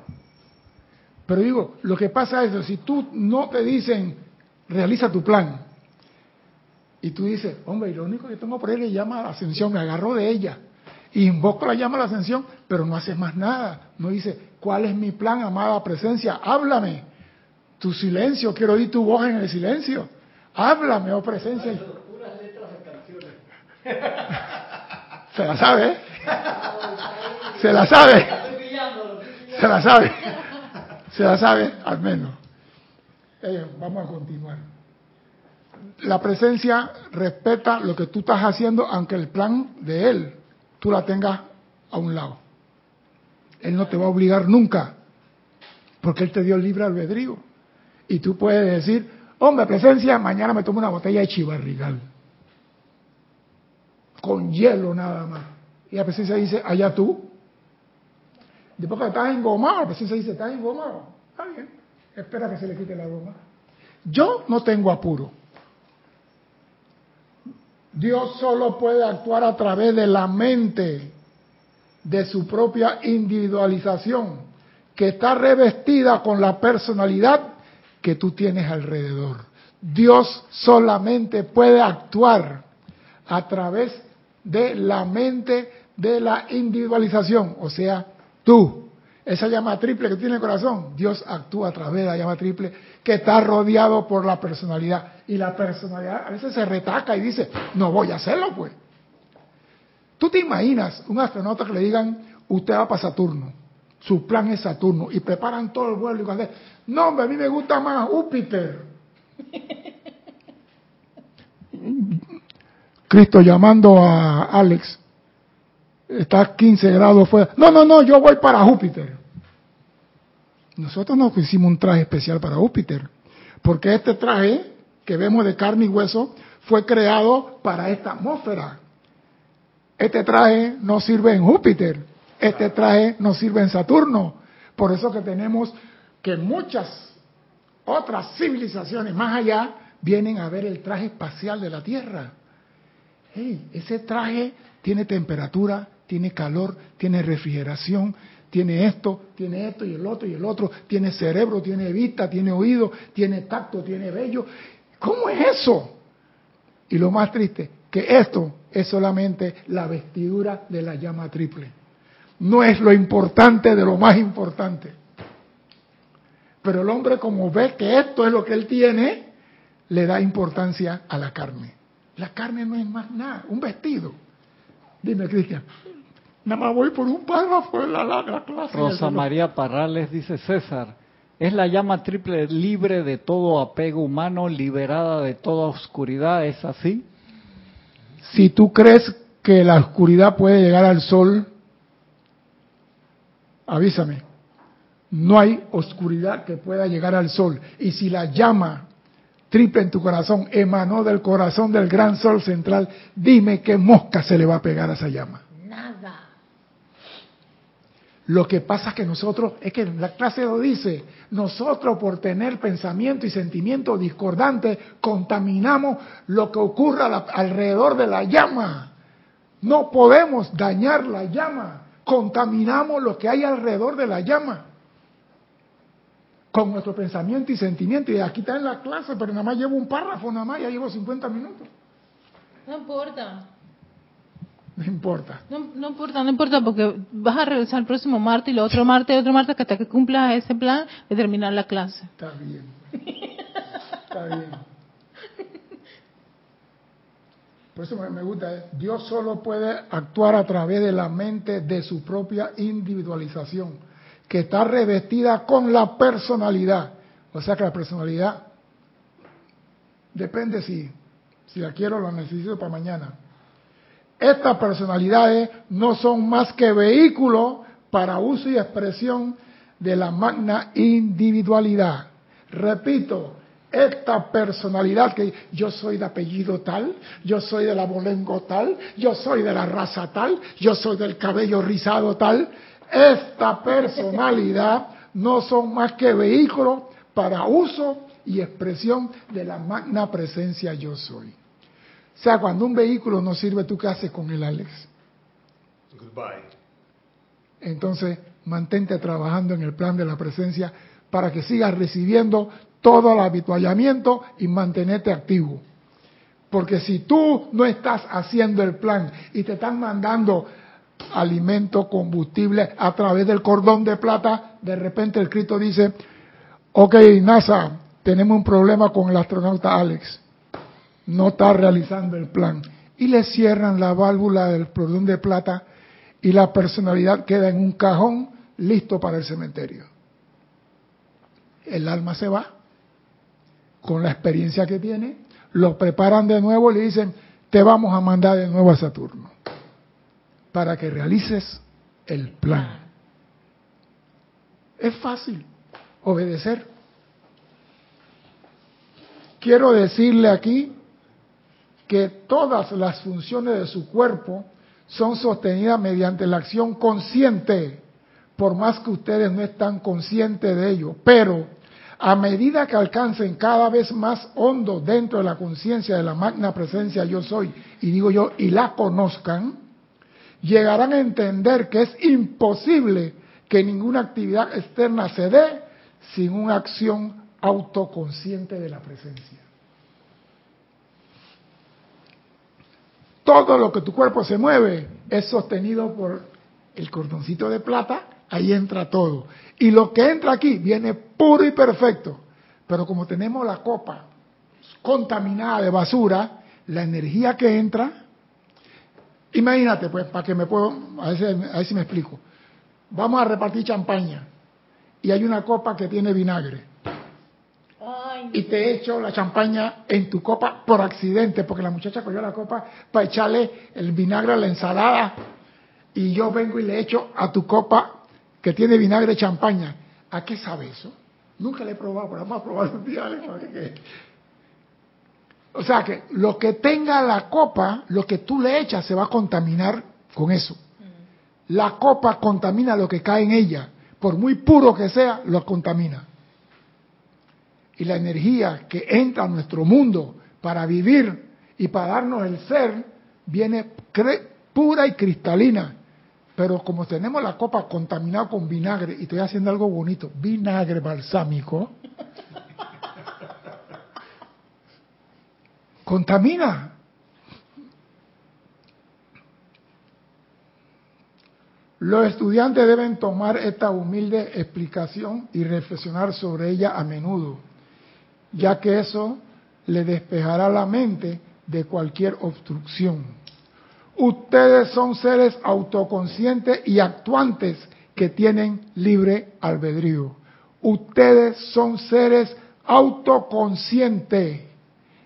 Pero digo, lo que pasa es que si tú no te dicen, realiza tu plan, y tú dices, hombre, y lo único que tengo por él es llama a la ascensión, me agarro de ella, invoco la llama a la ascensión, pero no haces más nada. No dice, ¿cuál es mi plan, amada presencia? Háblame. Tu silencio, quiero oír tu voz en el silencio. Háblame, oh presencia. <laughs> Se la sabe, ¿eh? Se la sabe. Se la sabe. Se la sabe, al menos. Eh, vamos a continuar. La presencia respeta lo que tú estás haciendo, aunque el plan de él tú la tengas a un lado. Él no te va a obligar nunca, porque él te dio libre albedrío. Y tú puedes decir, hombre, presencia, mañana me tomo una botella de chivarrigal. Con hielo nada más. Y la presencia dice, allá tú. Después que estás engomado, la presencia dice, estás engomado. Está bien, espera que se le quite la goma. Yo no tengo apuro. Dios solo puede actuar a través de la mente, de su propia individualización, que está revestida con la personalidad que tú tienes alrededor. Dios solamente puede actuar a través de la mente de la individualización, o sea, tú. Esa llama triple que tiene el corazón, Dios actúa a través de la llama triple que está rodeado por la personalidad. Y la personalidad a veces se retaca y dice, no voy a hacerlo pues. Tú te imaginas un astronauta que le digan, usted va para Saturno, su plan es Saturno, y preparan todo el vuelo y cuando no hombre, a mí me gusta más Júpiter. <laughs> Cristo llamando a Alex, está a 15 grados fuera. No, no, no, yo voy para Júpiter. Nosotros nos hicimos un traje especial para Júpiter, porque este traje que vemos de carne y hueso fue creado para esta atmósfera. Este traje no sirve en Júpiter, este traje no sirve en Saturno. Por eso que tenemos que muchas otras civilizaciones más allá vienen a ver el traje espacial de la Tierra. Hey, ese traje tiene temperatura, tiene calor, tiene refrigeración, tiene esto, tiene esto y el otro y el otro, tiene cerebro, tiene vista, tiene oído, tiene tacto, tiene vello. ¿Cómo es eso? Y lo más triste, que esto es solamente la vestidura de la llama triple. No es lo importante de lo más importante. Pero el hombre como ve que esto es lo que él tiene, le da importancia a la carne. La carne no es más nada, un vestido. Dime, Cristian. Nada más voy por un párrafo de la, la, clase. Rosa María Parrales dice, César, es la llama triple libre de todo apego humano, liberada de toda oscuridad, ¿es así? Si tú crees que la oscuridad puede llegar al sol, avísame. No hay oscuridad que pueda llegar al sol. Y si la llama triple en tu corazón emanó del corazón del gran sol central, dime qué mosca se le va a pegar a esa llama. Lo que pasa es que nosotros, es que la clase lo dice, nosotros por tener pensamiento y sentimiento discordante contaminamos lo que ocurra alrededor de la llama. No podemos dañar la llama, contaminamos lo que hay alrededor de la llama con nuestro pensamiento y sentimiento. Y aquí está en la clase, pero nada más llevo un párrafo, nada más, ya llevo 50 minutos. No importa. No importa. No, no importa, no importa, porque vas a regresar el próximo martes y el otro martes y otro martes hasta que cumplas ese plan de terminar la clase. Está bien. Está bien. Por eso me gusta, ¿eh? Dios solo puede actuar a través de la mente de su propia individualización que está revestida con la personalidad. O sea que la personalidad depende si, si la quiero o la necesito para mañana. Estas personalidades no son más que vehículos para uso y expresión de la magna individualidad. Repito, esta personalidad que yo soy de apellido tal, yo soy de la bolengo tal, yo soy de la raza tal, yo soy del cabello rizado tal, esta personalidad no son más que vehículos para uso y expresión de la magna presencia yo soy. O sea, cuando un vehículo no sirve, ¿tú qué haces con el Alex? Goodbye. Entonces, mantente trabajando en el plan de la presencia para que sigas recibiendo todo el habituallamiento y mantenerte activo. Porque si tú no estás haciendo el plan y te están mandando alimento, combustible a través del cordón de plata, de repente el Cristo dice, ok NASA, tenemos un problema con el astronauta Alex, no está realizando el plan. Y le cierran la válvula del cordón de plata y la personalidad queda en un cajón listo para el cementerio. El alma se va con la experiencia que tiene, lo preparan de nuevo y le dicen, te vamos a mandar de nuevo a Saturno para que realices el plan. Es fácil obedecer. Quiero decirle aquí que todas las funciones de su cuerpo son sostenidas mediante la acción consciente, por más que ustedes no están conscientes de ello. Pero a medida que alcancen cada vez más hondo dentro de la conciencia de la magna presencia yo soy, y digo yo, y la conozcan, llegarán a entender que es imposible que ninguna actividad externa se dé sin una acción autoconsciente de la presencia. Todo lo que tu cuerpo se mueve es sostenido por el cordoncito de plata, ahí entra todo. Y lo que entra aquí viene puro y perfecto. Pero como tenemos la copa contaminada de basura, la energía que entra Imagínate, pues, para que me puedo, a ver, si me explico. Vamos a repartir champaña y hay una copa que tiene vinagre. Y te echo la champaña en tu copa por accidente, porque la muchacha cogió la copa para echarle el vinagre a la ensalada y yo vengo y le echo a tu copa que tiene vinagre champaña. ¿A qué sabe eso? Nunca le he probado, pero vamos a probar un día. O sea que lo que tenga la copa, lo que tú le echas se va a contaminar con eso. La copa contamina lo que cae en ella. Por muy puro que sea, lo contamina. Y la energía que entra a nuestro mundo para vivir y para darnos el ser, viene pura y cristalina. Pero como tenemos la copa contaminada con vinagre, y estoy haciendo algo bonito, vinagre balsámico, <laughs> contamina. Los estudiantes deben tomar esta humilde explicación y reflexionar sobre ella a menudo, ya que eso le despejará la mente de cualquier obstrucción. Ustedes son seres autoconscientes y actuantes que tienen libre albedrío. Ustedes son seres autoconscientes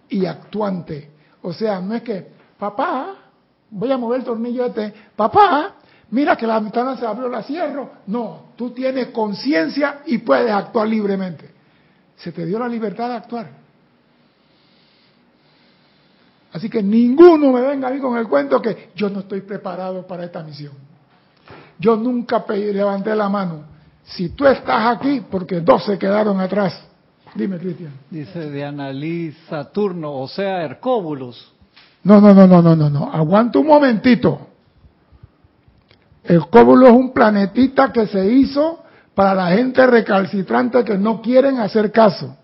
y actuantes. O sea, no es que, papá, voy a mover el tornillo este, papá, mira que la ventana se abrió, la cierro. No, tú tienes conciencia y puedes actuar libremente. Se te dio la libertad de actuar. Así que ninguno me venga a mí con el cuento que yo no estoy preparado para esta misión. Yo nunca levanté la mano. Si tú estás aquí, porque dos se quedaron atrás. Dime, Cristian. Dice Diana Liz Saturno, o sea, Hercóbulos. No, no, no, no, no, no, no. Aguanta un momentito. Hercóbulo es un planetita que se hizo para la gente recalcitrante que no quieren hacer caso.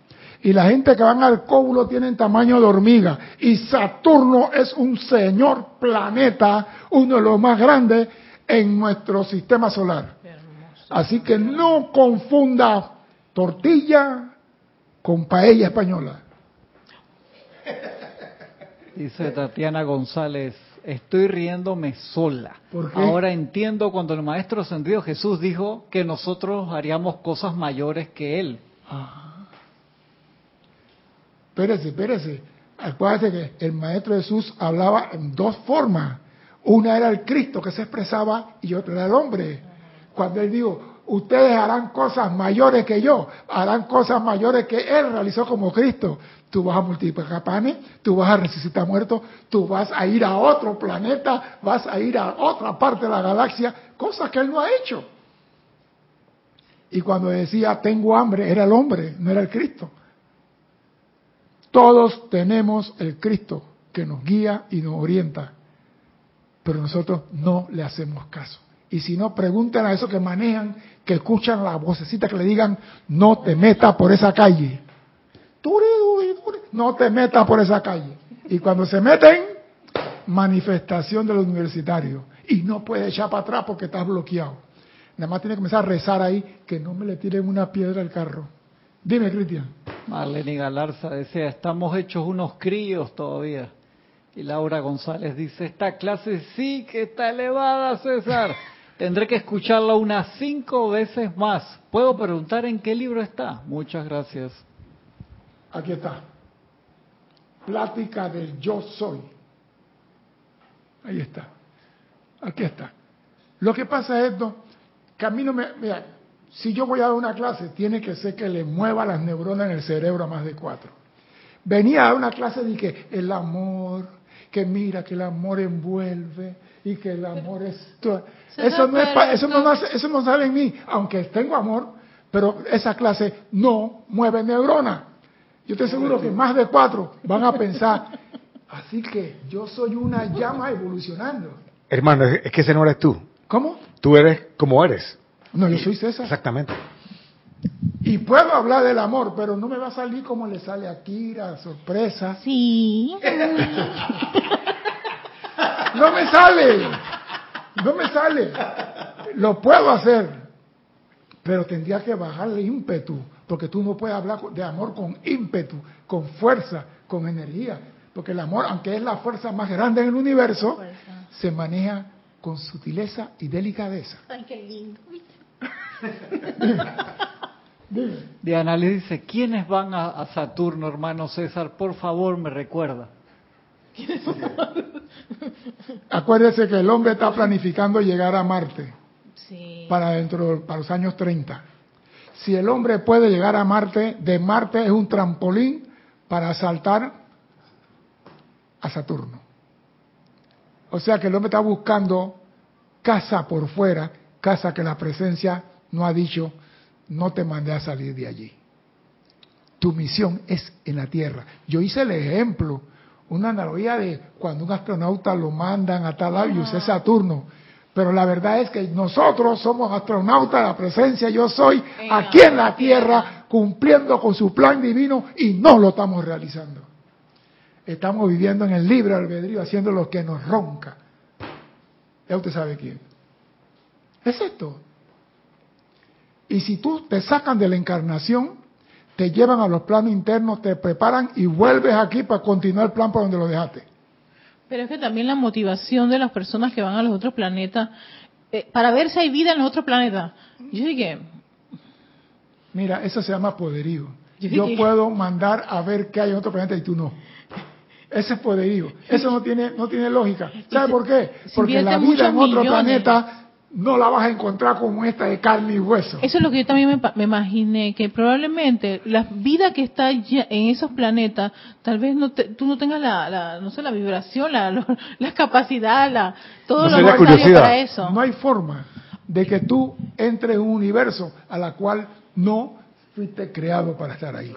Y la gente que van al cóbulo tienen tamaño de hormiga. Y Saturno es un señor planeta, uno de los más grandes en nuestro sistema solar. Así que no confunda tortilla con paella española. Dice Tatiana González, estoy riéndome sola. Ahora entiendo cuando el Maestro Ascendido Jesús dijo que nosotros haríamos cosas mayores que Él. Ah. Espérese, espérese. Acuérdate que el Maestro Jesús hablaba en dos formas. Una era el Cristo que se expresaba y otra era el hombre. Cuando él dijo, ustedes harán cosas mayores que yo, harán cosas mayores que él realizó como Cristo. Tú vas a multiplicar panes, tú vas a resucitar muertos, tú vas a ir a otro planeta, vas a ir a otra parte de la galaxia, cosas que él no ha hecho. Y cuando decía, tengo hambre, era el hombre, no era el Cristo. Todos tenemos el Cristo que nos guía y nos orienta, pero nosotros no le hacemos caso. Y si no, pregunten a esos que manejan, que escuchan la vocecita que le digan, no te metas por esa calle. No te metas por esa calle. Y cuando se meten, manifestación de los universitarios. Y no puede echar para atrás porque estás bloqueado. Nada más tiene que comenzar a rezar ahí, que no me le tiren una piedra al carro. Dime, Cristian. Marlene Galarza decía, estamos hechos unos críos todavía. Y Laura González dice, esta clase sí que está elevada, César. <laughs> Tendré que escucharla unas cinco veces más. ¿Puedo preguntar en qué libro está? Muchas gracias. Aquí está. Plática del yo soy. Ahí está. Aquí está. Lo que pasa es esto, que a mí no me... Mira, si yo voy a dar una clase, tiene que ser que le mueva las neuronas en el cerebro a más de cuatro. Venía a una clase de que el amor, que mira que el amor envuelve y que el amor es... Eso no, es eso, no, eso no sale en mí, aunque tengo amor, pero esa clase no mueve neuronas. Yo estoy seguro que más de cuatro van a pensar, <laughs> así que yo soy una llama evolucionando. Hermano, es que ese no eres tú. ¿Cómo? Tú eres como eres. No, yo soy César. Exactamente. Y puedo hablar del amor, pero no me va a salir como le sale a Kira, sorpresa. Sí. <laughs> no me sale. No me sale. Lo puedo hacer, pero tendría que bajarle ímpetu, porque tú no puedes hablar de amor con ímpetu, con fuerza, con energía, porque el amor, aunque es la fuerza más grande en el universo, se maneja con sutileza y delicadeza. Ay, qué lindo. <laughs> Diana le dice, ¿quiénes van a, Saturno, hermano César? Por favor, me recuerda. <laughs> Acuérdese que el hombre está planificando llegar a Marte para dentro para los años 30. Si el hombre puede llegar a Marte, de Marte es un trampolín para saltar a Saturno. O sea que el hombre está buscando casa por fuera, casa que la presencia no ha dicho, no te mandé a salir de allí. Tu misión es en la Tierra. Yo hice el ejemplo, una analogía de cuando un astronauta lo mandan a tal lado y usé Saturno. Pero la verdad es que nosotros somos astronautas de la presencia yo soy aquí en la tierra cumpliendo con su plan divino y no lo estamos realizando. Estamos viviendo en el libre albedrío haciendo lo que nos ronca. Ya usted sabe quién. Es esto. Y si tú te sacan de la encarnación, te llevan a los planos internos, te preparan y vuelves aquí para continuar el plan por donde lo dejaste. Pero es que también la motivación de las personas que van a los otros planetas, eh, para ver si hay vida en los otros planetas. Yo dije, Mira, eso se llama poderío. Yo Yo dije- puedo mandar a ver qué hay en otro planeta y tú no. Ese es poderío. <laughs> Eso no tiene, no tiene lógica. ¿Sabe por qué? Porque la vida en otro millones. planeta no la vas a encontrar como esta de carne y hueso. eso es lo que yo también me, pa- me imaginé, que probablemente la vida que está ya en esos planetas, tal vez no te- tú no tengas la, la, no sé, la vibración, la, lo- <laughs> la capacidad, la, todo No lo necesario para eso. No hay forma de que tú entres en un universo a la cual no fuiste creado para estar ahí.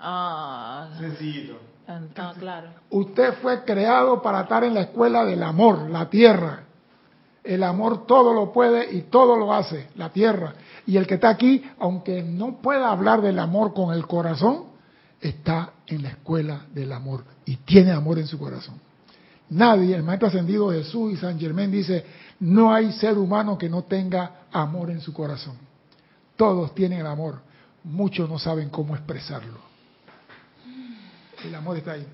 Ah, Sencillito. ah, claro. Usted fue creado para estar en la escuela del amor, la tierra. El amor todo lo puede y todo lo hace, la tierra. Y el que está aquí, aunque no pueda hablar del amor con el corazón, está en la escuela del amor y tiene amor en su corazón. Nadie, el maestro ascendido Jesús y San Germán dice, no hay ser humano que no tenga amor en su corazón. Todos tienen el amor, muchos no saben cómo expresarlo. El amor está ahí.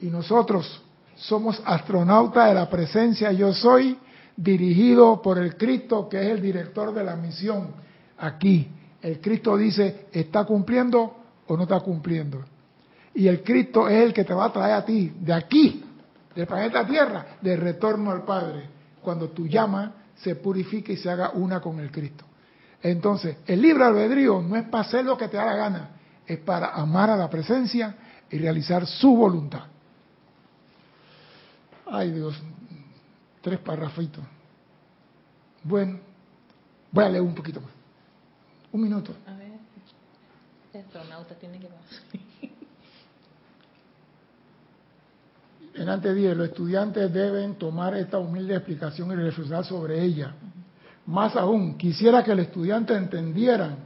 Y nosotros somos astronautas de la presencia yo soy, dirigido por el Cristo que es el director de la misión aquí. El Cristo dice, ¿está cumpliendo o no está cumpliendo? Y el Cristo es el que te va a traer a ti, de aquí, del planeta Tierra, de retorno al Padre, cuando tu llama se purifique y se haga una con el Cristo. Entonces, el libre albedrío no es para hacer lo que te da la gana, es para amar a la presencia y realizar su voluntad. Ay Dios, tres parrafitos. Bueno, voy a leer un poquito más. Un minuto. A ver, este astronauta tiene que En antes dije, los estudiantes deben tomar esta humilde explicación y reflexionar sobre ella. Más aún, quisiera que el estudiante entendieran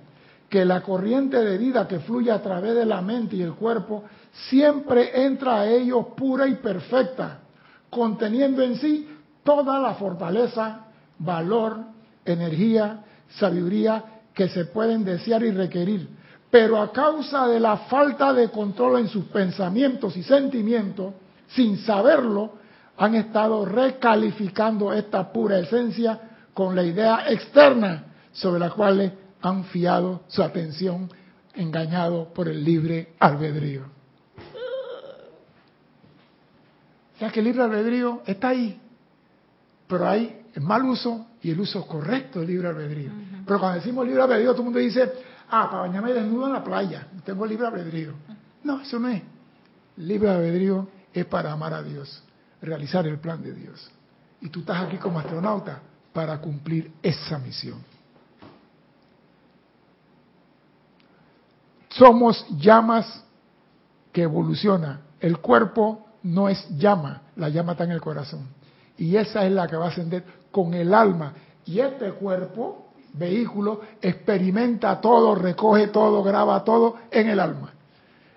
que la corriente de vida que fluye a través de la mente y el cuerpo siempre entra a ellos pura y perfecta, conteniendo en sí toda la fortaleza, valor, energía, sabiduría que se pueden desear y requerir. Pero a causa de la falta de control en sus pensamientos y sentimientos, sin saberlo, han estado recalificando esta pura esencia con la idea externa sobre la cual han fiado su atención, engañado por el libre albedrío. O sea que el libre albedrío está ahí, pero hay el mal uso y el uso correcto del libre albedrío. Pero cuando decimos libre albedrío, todo el mundo dice, ah, para bañarme desnudo en la playa, tengo libre albedrío. No, eso no es. Libre albedrío es para amar a Dios, realizar el plan de Dios. Y tú estás aquí como astronauta para cumplir esa misión. Somos llamas que evolucionan. El cuerpo no es llama, la llama está en el corazón. Y esa es la que va a ascender con el alma. Y este cuerpo, vehículo, experimenta todo, recoge todo, graba todo en el alma.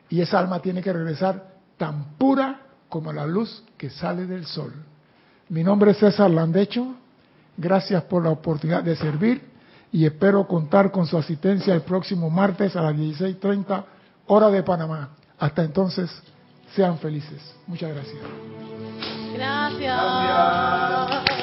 Y esa alma tiene que regresar tan pura como la luz que sale del sol. Mi nombre es César Landecho. Gracias por la oportunidad de servir y espero contar con su asistencia el próximo martes a las 16.30 hora de Panamá. Hasta entonces, sean felices. Muchas gracias.